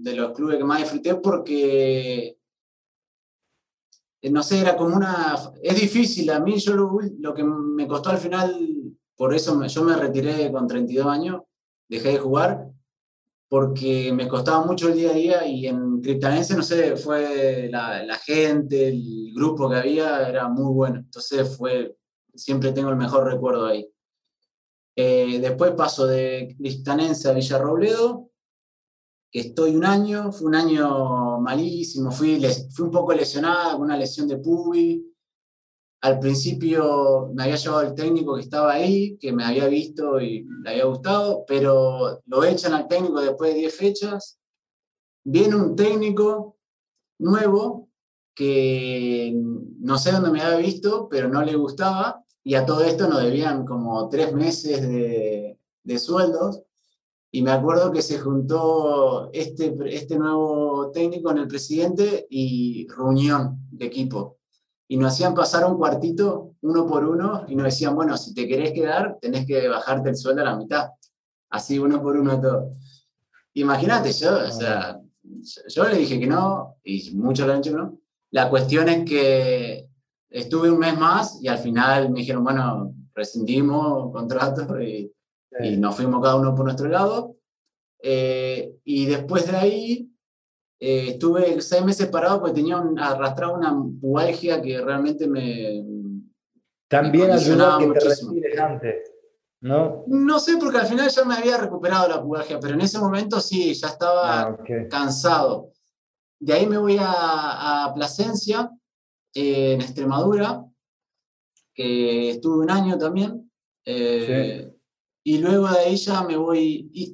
de los clubes que más disfruté porque no sé, era como una... Es difícil, a mí yo lo, que me costó al final, por eso yo me retiré con 32 años, dejé de jugar, porque me costaba mucho el día a día y en Criptanense, no sé, fue la, gente, el grupo que había, era muy bueno. Entonces fue, siempre tengo el mejor recuerdo ahí. Eh, después paso de Criptanense a Villarrobledo, que estoy un año, fue un año malísimo, fui, fui un poco lesionada con una lesión de pubi. Al principio me había llevado el técnico que estaba ahí, que me había visto y le había gustado, pero lo echan al técnico después de 10 fechas. Viene un técnico nuevo que no sé dónde me había visto, pero no le gustaba, y a todo esto nos debían como tres meses de, de sueldos y me acuerdo que se juntó este, este nuevo técnico con el presidente y reunión de equipo. Y nos hacían pasar un cuartito uno por uno y nos decían, bueno, si te querés quedar, tenés que bajarte el sueldo a la mitad. Así uno por uno todo. Imagínate, yo, o sea, yo le dije que no, y muchos le han dicho que no. La cuestión es que estuve un mes más y al final me dijeron, bueno, rescindimos contrato y y nos fuimos cada uno por nuestro lado. Eh, y después de ahí eh, estuve seis meses parado porque tenía un, arrastrado una pubalgia que realmente me. También ayudó que te antes, ¿no? No sé, porque al final ya me había recuperado la pubalgia, pero en ese momento sí, ya estaba ah, cansado. De ahí me voy a, a Plasencia, eh, en Extremadura, que estuve un año también. Sí y luego de ya me voy. Y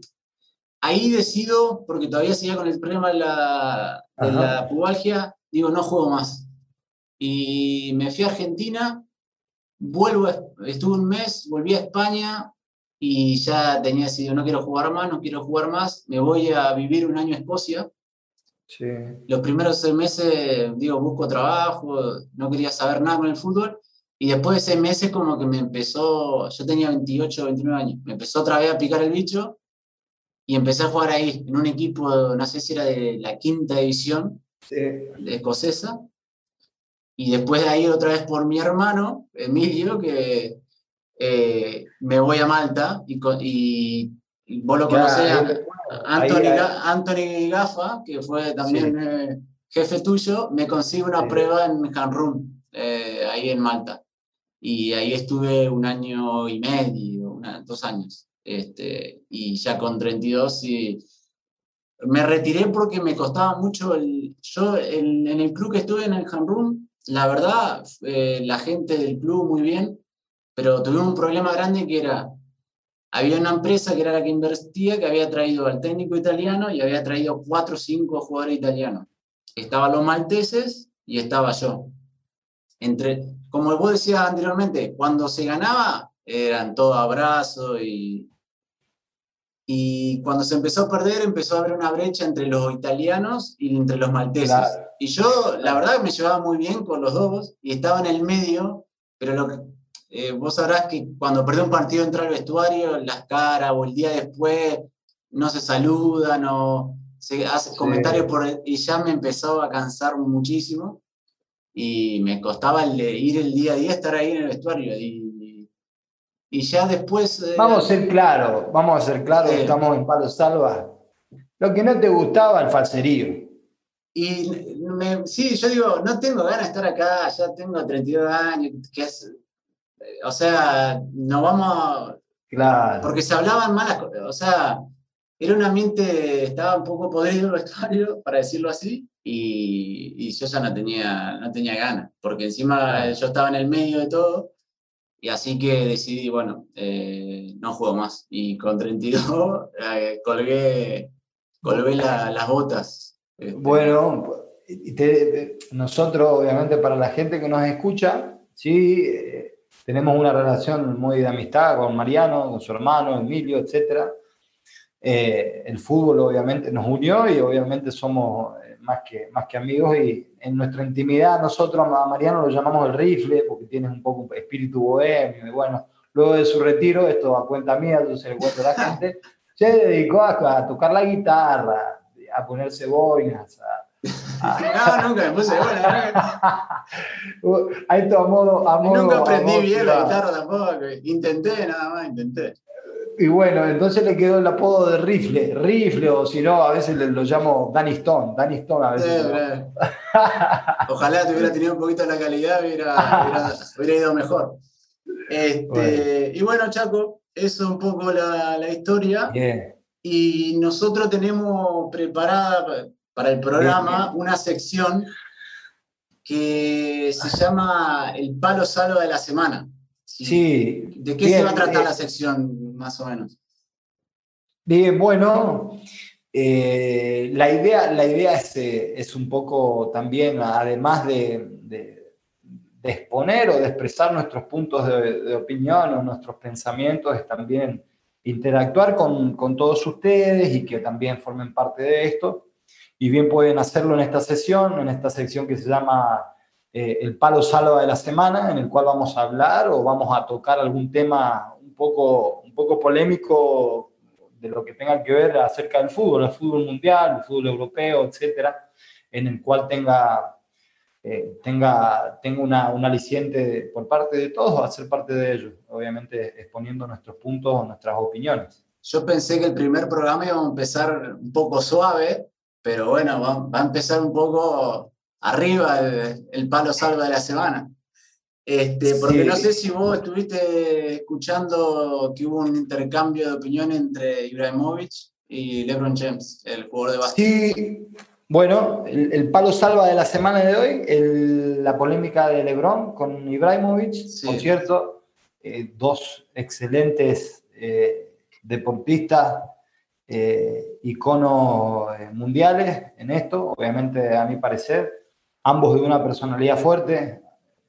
ahí decido, porque todavía seguía con el problema de la, de la pubalgia, digo, no juego más. Y me fui a Argentina, vuelvo, estuve un mes, volví a España y ya tenía decidido, no quiero jugar más, no quiero jugar más, me voy a vivir un año a Escocia. Sí. Los primeros seis meses, digo, busco trabajo, no quería saber nada con el fútbol. Y después de seis meses como que me empezó, yo tenía 28, 29 años, me empezó otra vez a picar el bicho y empecé a jugar ahí, en un equipo, no sé si era de la quinta división de escocesa. Y después de ahí otra vez por mi hermano, Emilio, que eh, me voy a Malta y, y, vos lo conocés, Anthony, Anthony Gaffa, que fue también eh, jefe tuyo, me consigue una prueba en Cancún, eh, ahí en Malta y ahí estuve un año y medio, dos años. Este, y ya con 32 y me retiré porque me costaba mucho. El, yo en, el club que estuve en el Hanrum, la verdad, eh, la gente del club muy bien, pero tuvimos un problema grande que era, había una empresa que era la que invertía, que había traído al técnico italiano y había traído cuatro o cinco jugadores italianos. Estaban los malteses y estaba yo. Entre, como vos decías anteriormente, cuando se ganaba eran todo abrazos y, y cuando se empezó a perder empezó a haber una brecha entre los italianos y entre los malteses. Y yo, la verdad, me llevaba muy bien con los dos y estaba en el medio, pero lo que, eh, vos sabrás que cuando perdí un partido entra al vestuario, las caras o el día después no se saludan o se hacen comentarios por, y ya me empezó a cansar muchísimo y me costaba ir el día a día, estar ahí en el vestuario. Y, y ya después... Eh, vamos a ser claros, vamos a ser claros, estamos en Palo Salva. Lo que no te gustaba, el falserío. Y me, sí, yo digo, no tengo ganas de estar acá, ya tengo 32 años, que es, o sea, no vamos... Claro. Porque se hablaban malas cosas, o sea, era un ambiente, estaba un poco podrido el vestuario, para decirlo así, y, yo ya no tenía, no tenía ganas, porque encima yo estaba en el medio de todo, y así que decidí, bueno, eh, no juego más. Y con 32 eh, colgué, colgué las botas. Este. Bueno, nosotros, obviamente, para la gente que nos escucha, sí, eh, tenemos una relación muy de amistad con Mariano, con su hermano, Emilio, etc. el fútbol obviamente nos unió y obviamente somos más que, más que amigos y en nuestra intimidad nosotros a Mariano lo llamamos el rifle porque tiene un poco un espíritu bohemio y bueno, luego de su retiro, esto a cuenta mía, yo se le cuento a la gente, se dedicó a, tocar la guitarra, a ponerse boinas, No, nunca me puse a esto a modo, a modo Nunca aprendí bien la guitarra tampoco. Intenté, nada más, intenté. Y bueno, entonces le quedó el apodo de rifle, rifle, o si no, a veces lo llamo Danny Stone, Danny Stone a veces. Ojalá te hubiera tenido un poquito la calidad, hubiera, hubiera, ido mejor. Este, Y bueno, Chaco, eso es un poco la, la historia. Y nosotros tenemos preparada para el programa una sección que se llama El Palo Salvo de la Semana. Sí. ¿De qué se va a tratar la sección, más o menos? Bien, bueno, eh, la idea, la idea es, eh, es, un poco también, además de, exponer o de expresar nuestros puntos de, opinión o nuestros pensamientos, es también interactuar con, con, todos ustedes y que también formen parte de esto. Y bien pueden hacerlo en esta sesión, en esta sección que se llama eh, el palo salva de la semana, en el cual vamos a hablar o vamos a tocar algún tema un poco, un poco polémico de lo que tenga que ver acerca del fútbol, el fútbol mundial, el fútbol europeo, etcétera, en el cual tenga, eh, tenga, tenga una, un aliciente por parte de todos a ser parte de ellos, obviamente exponiendo nuestros puntos o nuestras opiniones. Yo pensé que el primer programa iba a empezar un poco suave, pero bueno, va, va a empezar un poco arriba el, palo salva de la semana. Este, porque no sé si vos estuviste escuchando que hubo un intercambio de opinión entre Ibrahimovic y LeBron James, el jugador de básquet. Sí, bueno, el, palo salva de la semana de hoy, la polémica de LeBron con Ibrahimovic, por cierto, eh, dos excelentes deportistas iconos mundiales en esto, obviamente a mi parecer, ambos de una personalidad fuerte,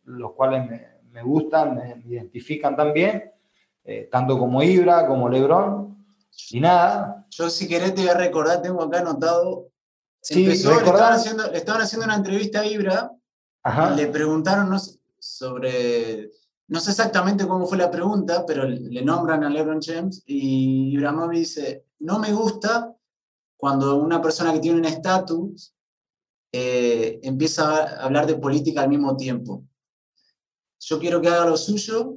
los cuales me, gustan, me, identifican también, tanto como Ibra, como Lebron, y nada. Yo si querés te voy a recordar, tengo acá anotado. Sí, empezó, le, estaban haciendo, estaban haciendo, una entrevista a Ibra, le preguntaron sobre, no sé exactamente cómo fue la pregunta, pero le nombran a LeBron James y Ibrahimovic dice, no me gusta cuando una persona que tiene un estatus eh, empieza a hablar de política al mismo tiempo. Yo quiero que haga lo suyo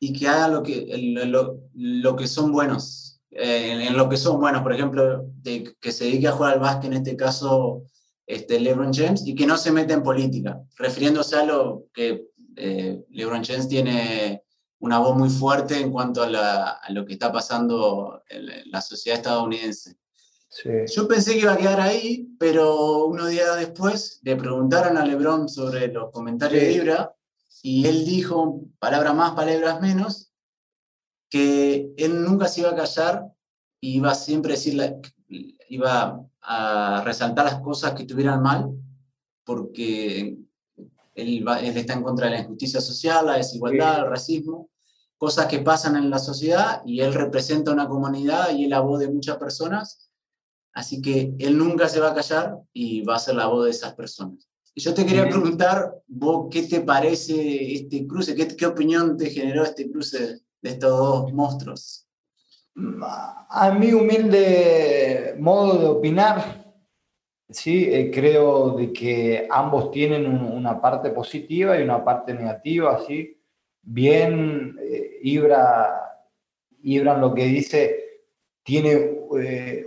y que haga lo que, lo, lo que son buenos en, lo que son buenos, por ejemplo, de, que se dedique a jugar al básquet, en este caso este, LeBron James, y que no se mete en política, refiriéndose a lo que eh, LeBron James tiene una voz muy fuerte en cuanto a, lo que está pasando en la sociedad estadounidense. Yo pensé que iba a quedar ahí, pero unos días después le preguntaron a LeBron sobre los comentarios de Libra y él dijo palabras más, palabras menos, que él nunca se iba a callar y iba siempre a decir, iba a resaltar las cosas que estuvieran mal, porque él, está en contra de la injusticia social, la desigualdad, el racismo, cosas que pasan en la sociedad y él representa una comunidad y es la voz de muchas personas, así que él nunca se va a callar y va a ser la voz de esas personas. Yo te quería preguntar, vos, ¿qué te parece este cruce? ¿Qué, qué opinión te generó este cruce de estos dos monstruos? A mi humilde modo de opinar, sí, eh, creo de que ambos tienen una parte positiva y una parte negativa, sí. Bien, eh, Ibra, Ibra lo que dice tiene eh,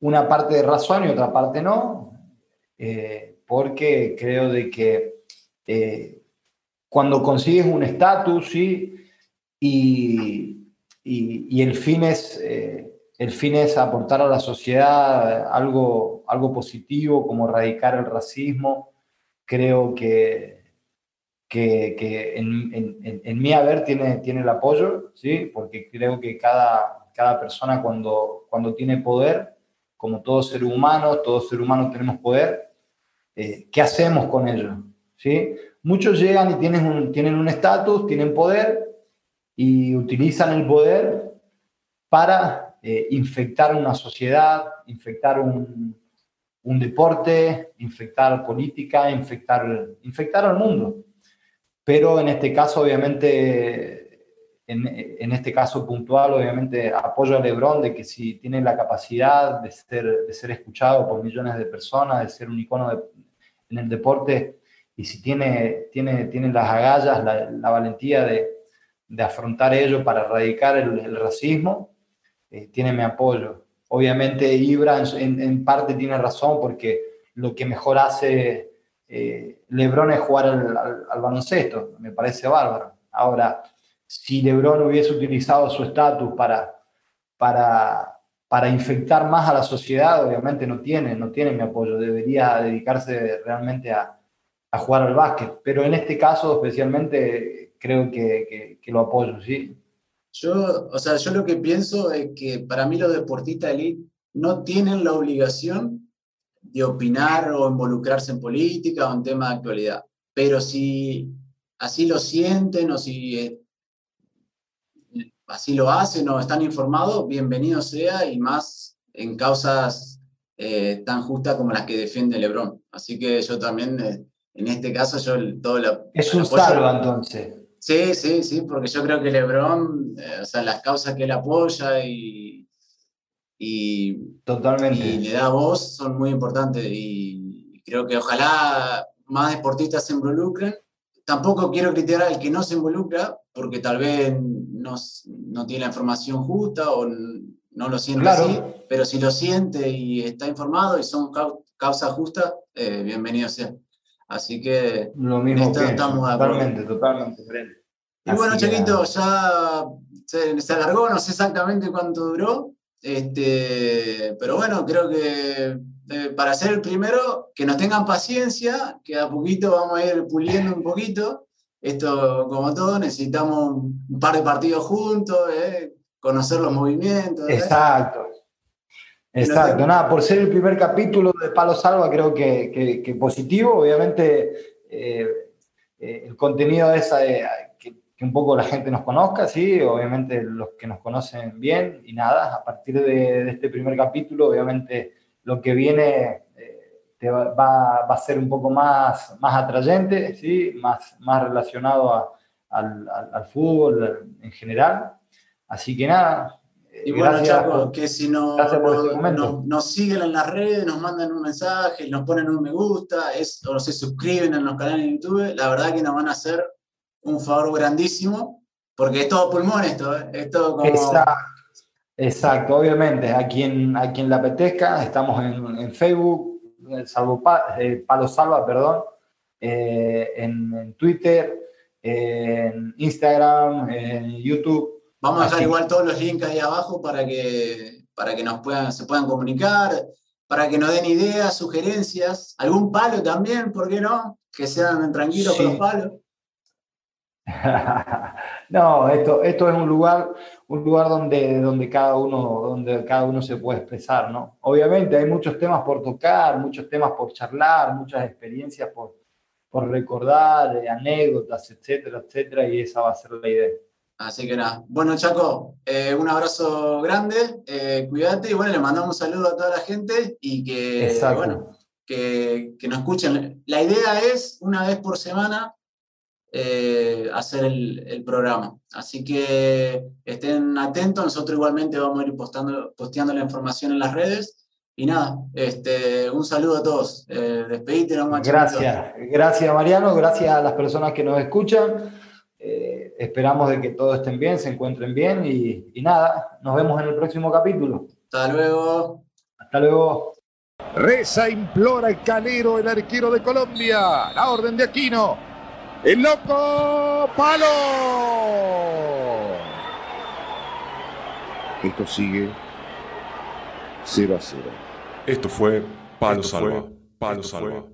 una parte de razón y otra parte no, porque creo de que cuando consigues un estatus, sí, y, y, el, fin es, eh, el fin es aportar a la sociedad algo, algo positivo, como erradicar el racismo. Creo que, que, que en, en, en, mi haber tiene, tiene el apoyo, ¿sí? porque creo que cada, cada persona cuando, cuando tiene poder, como todo ser humano, todos ser humanos tenemos poder, eh, ¿qué hacemos con ello? ¿Sí? Muchos llegan y tienen un tienen un estatus, tienen poder, y utilizan el poder para eh, infectar una sociedad, infectar un, un, deporte, infectar política, infectar, infectar al mundo. Pero en este caso, obviamente, en, en, este caso puntual, obviamente apoyo a Lebron de que si tiene la capacidad de ser, de ser escuchado por millones de personas, de ser un icono en el deporte, y si tiene, tiene, tiene las agallas, la, la valentía de, de afrontar ello para erradicar el, racismo, eh, tiene mi apoyo. Obviamente Ibra en, parte tiene razón porque lo que mejor hace eh, Lebron es jugar al, baloncesto, me parece bárbaro. Ahora, si Lebron hubiese utilizado su estatus para, para, para infectar más a la sociedad, obviamente no tiene, no tiene mi apoyo, debería dedicarse realmente a, a jugar al básquet. Pero en este caso especialmente creo que, lo apoyo, ¿sí? Yo, o sea, yo lo que pienso es que para mí los deportistas elite no tienen la obligación de opinar o involucrarse en política o en temas de actualidad, pero si así lo sienten o si eh, así lo hacen o están informados, bienvenido sea y más en causas eh, tan justas como las que defiende Lebron. Así que yo también, eh, en este caso, yo todo lo... Es un salvo entonces. Sí, sí, sí, porque yo creo que LeBron, eh, o sea, las causas que él apoya y, y, Totalmente. y le da voz son muy importantes y creo que ojalá más deportistas se involucren. Tampoco quiero criticar al que no se involucra porque tal vez no, no tiene la información justa o no lo siente así, pero si lo siente y está informado y son causas justas, eh, bienvenido sea. Así que lo mismo que estamos totalmente, totalmente. Y bueno, Chiquito, ya se, alargó, no sé exactamente cuánto duró, este, pero bueno, creo que eh, para ser el primero, que nos tengan paciencia, que a poquito vamos a ir puliendo un poquito. Esto, como todo, necesitamos un par de partidos juntos, eh, conocer los movimientos. Exacto. Exacto, nada, por ser el primer capítulo de Palo Salva creo que, que, positivo, obviamente eh, eh, el contenido es que, un poco la gente nos conozca, sí, obviamente los que nos conocen bien y nada, a partir de, este primer capítulo, obviamente lo que viene te va, va, a ser un poco más, más atrayente, ¿sí? más, más relacionado al, al, fútbol en general. Así que nada. Y bueno, Chaco, que si no, este nos siguen en las redes, nos mandan un mensaje, nos ponen un me gusta, es, o se suscriben en los canales de YouTube, la verdad que nos van a hacer un favor grandísimo, porque es todo pulmón esto, ¿eh? es todo como... Exacto. Exacto, obviamente, a quien, a quien le apetezca, estamos en, en Facebook, salvo eh, Palo Salva, perdón, eh, en, Twitter, en Instagram, en YouTube. Vamos a dejar igual todos los links ahí abajo para que, para que nos puedan, se puedan comunicar, para que nos den ideas, sugerencias, algún palo también, ¿por qué no? Que sean tranquilos con los palos. no, esto, esto es un lugar, un lugar donde, donde, cada uno, donde cada uno se puede expresar, ¿no? Obviamente hay muchos temas por tocar, muchos temas por charlar, muchas experiencias por, por recordar, eh, anécdotas, etcétera, etcétera, y esa va a ser la idea. Así que nada. Bueno, Chaco, eh, un abrazo grande, eh, cuídate y bueno, le mandamos un saludo a toda la gente y que, bueno, que, que nos escuchen. La idea es una vez por semana eh, hacer el, programa. Así que estén atentos, nosotros igualmente vamos a ir postando, posteando la información en las redes. Y nada, este, un saludo a todos. Eh, despedite, Gracias, gracias Mariano, gracias a las personas que nos escuchan. Eh, esperamos de que todos estén bien, se encuentren bien y, y nada, nos vemos en el próximo capítulo. Hasta luego. Hasta luego. Reza, implora el calero, el arquero de Colombia. La orden de Aquino. El loco palo. Esto sigue 0 a 0. Esto fue Palo Salva. Palo Salva.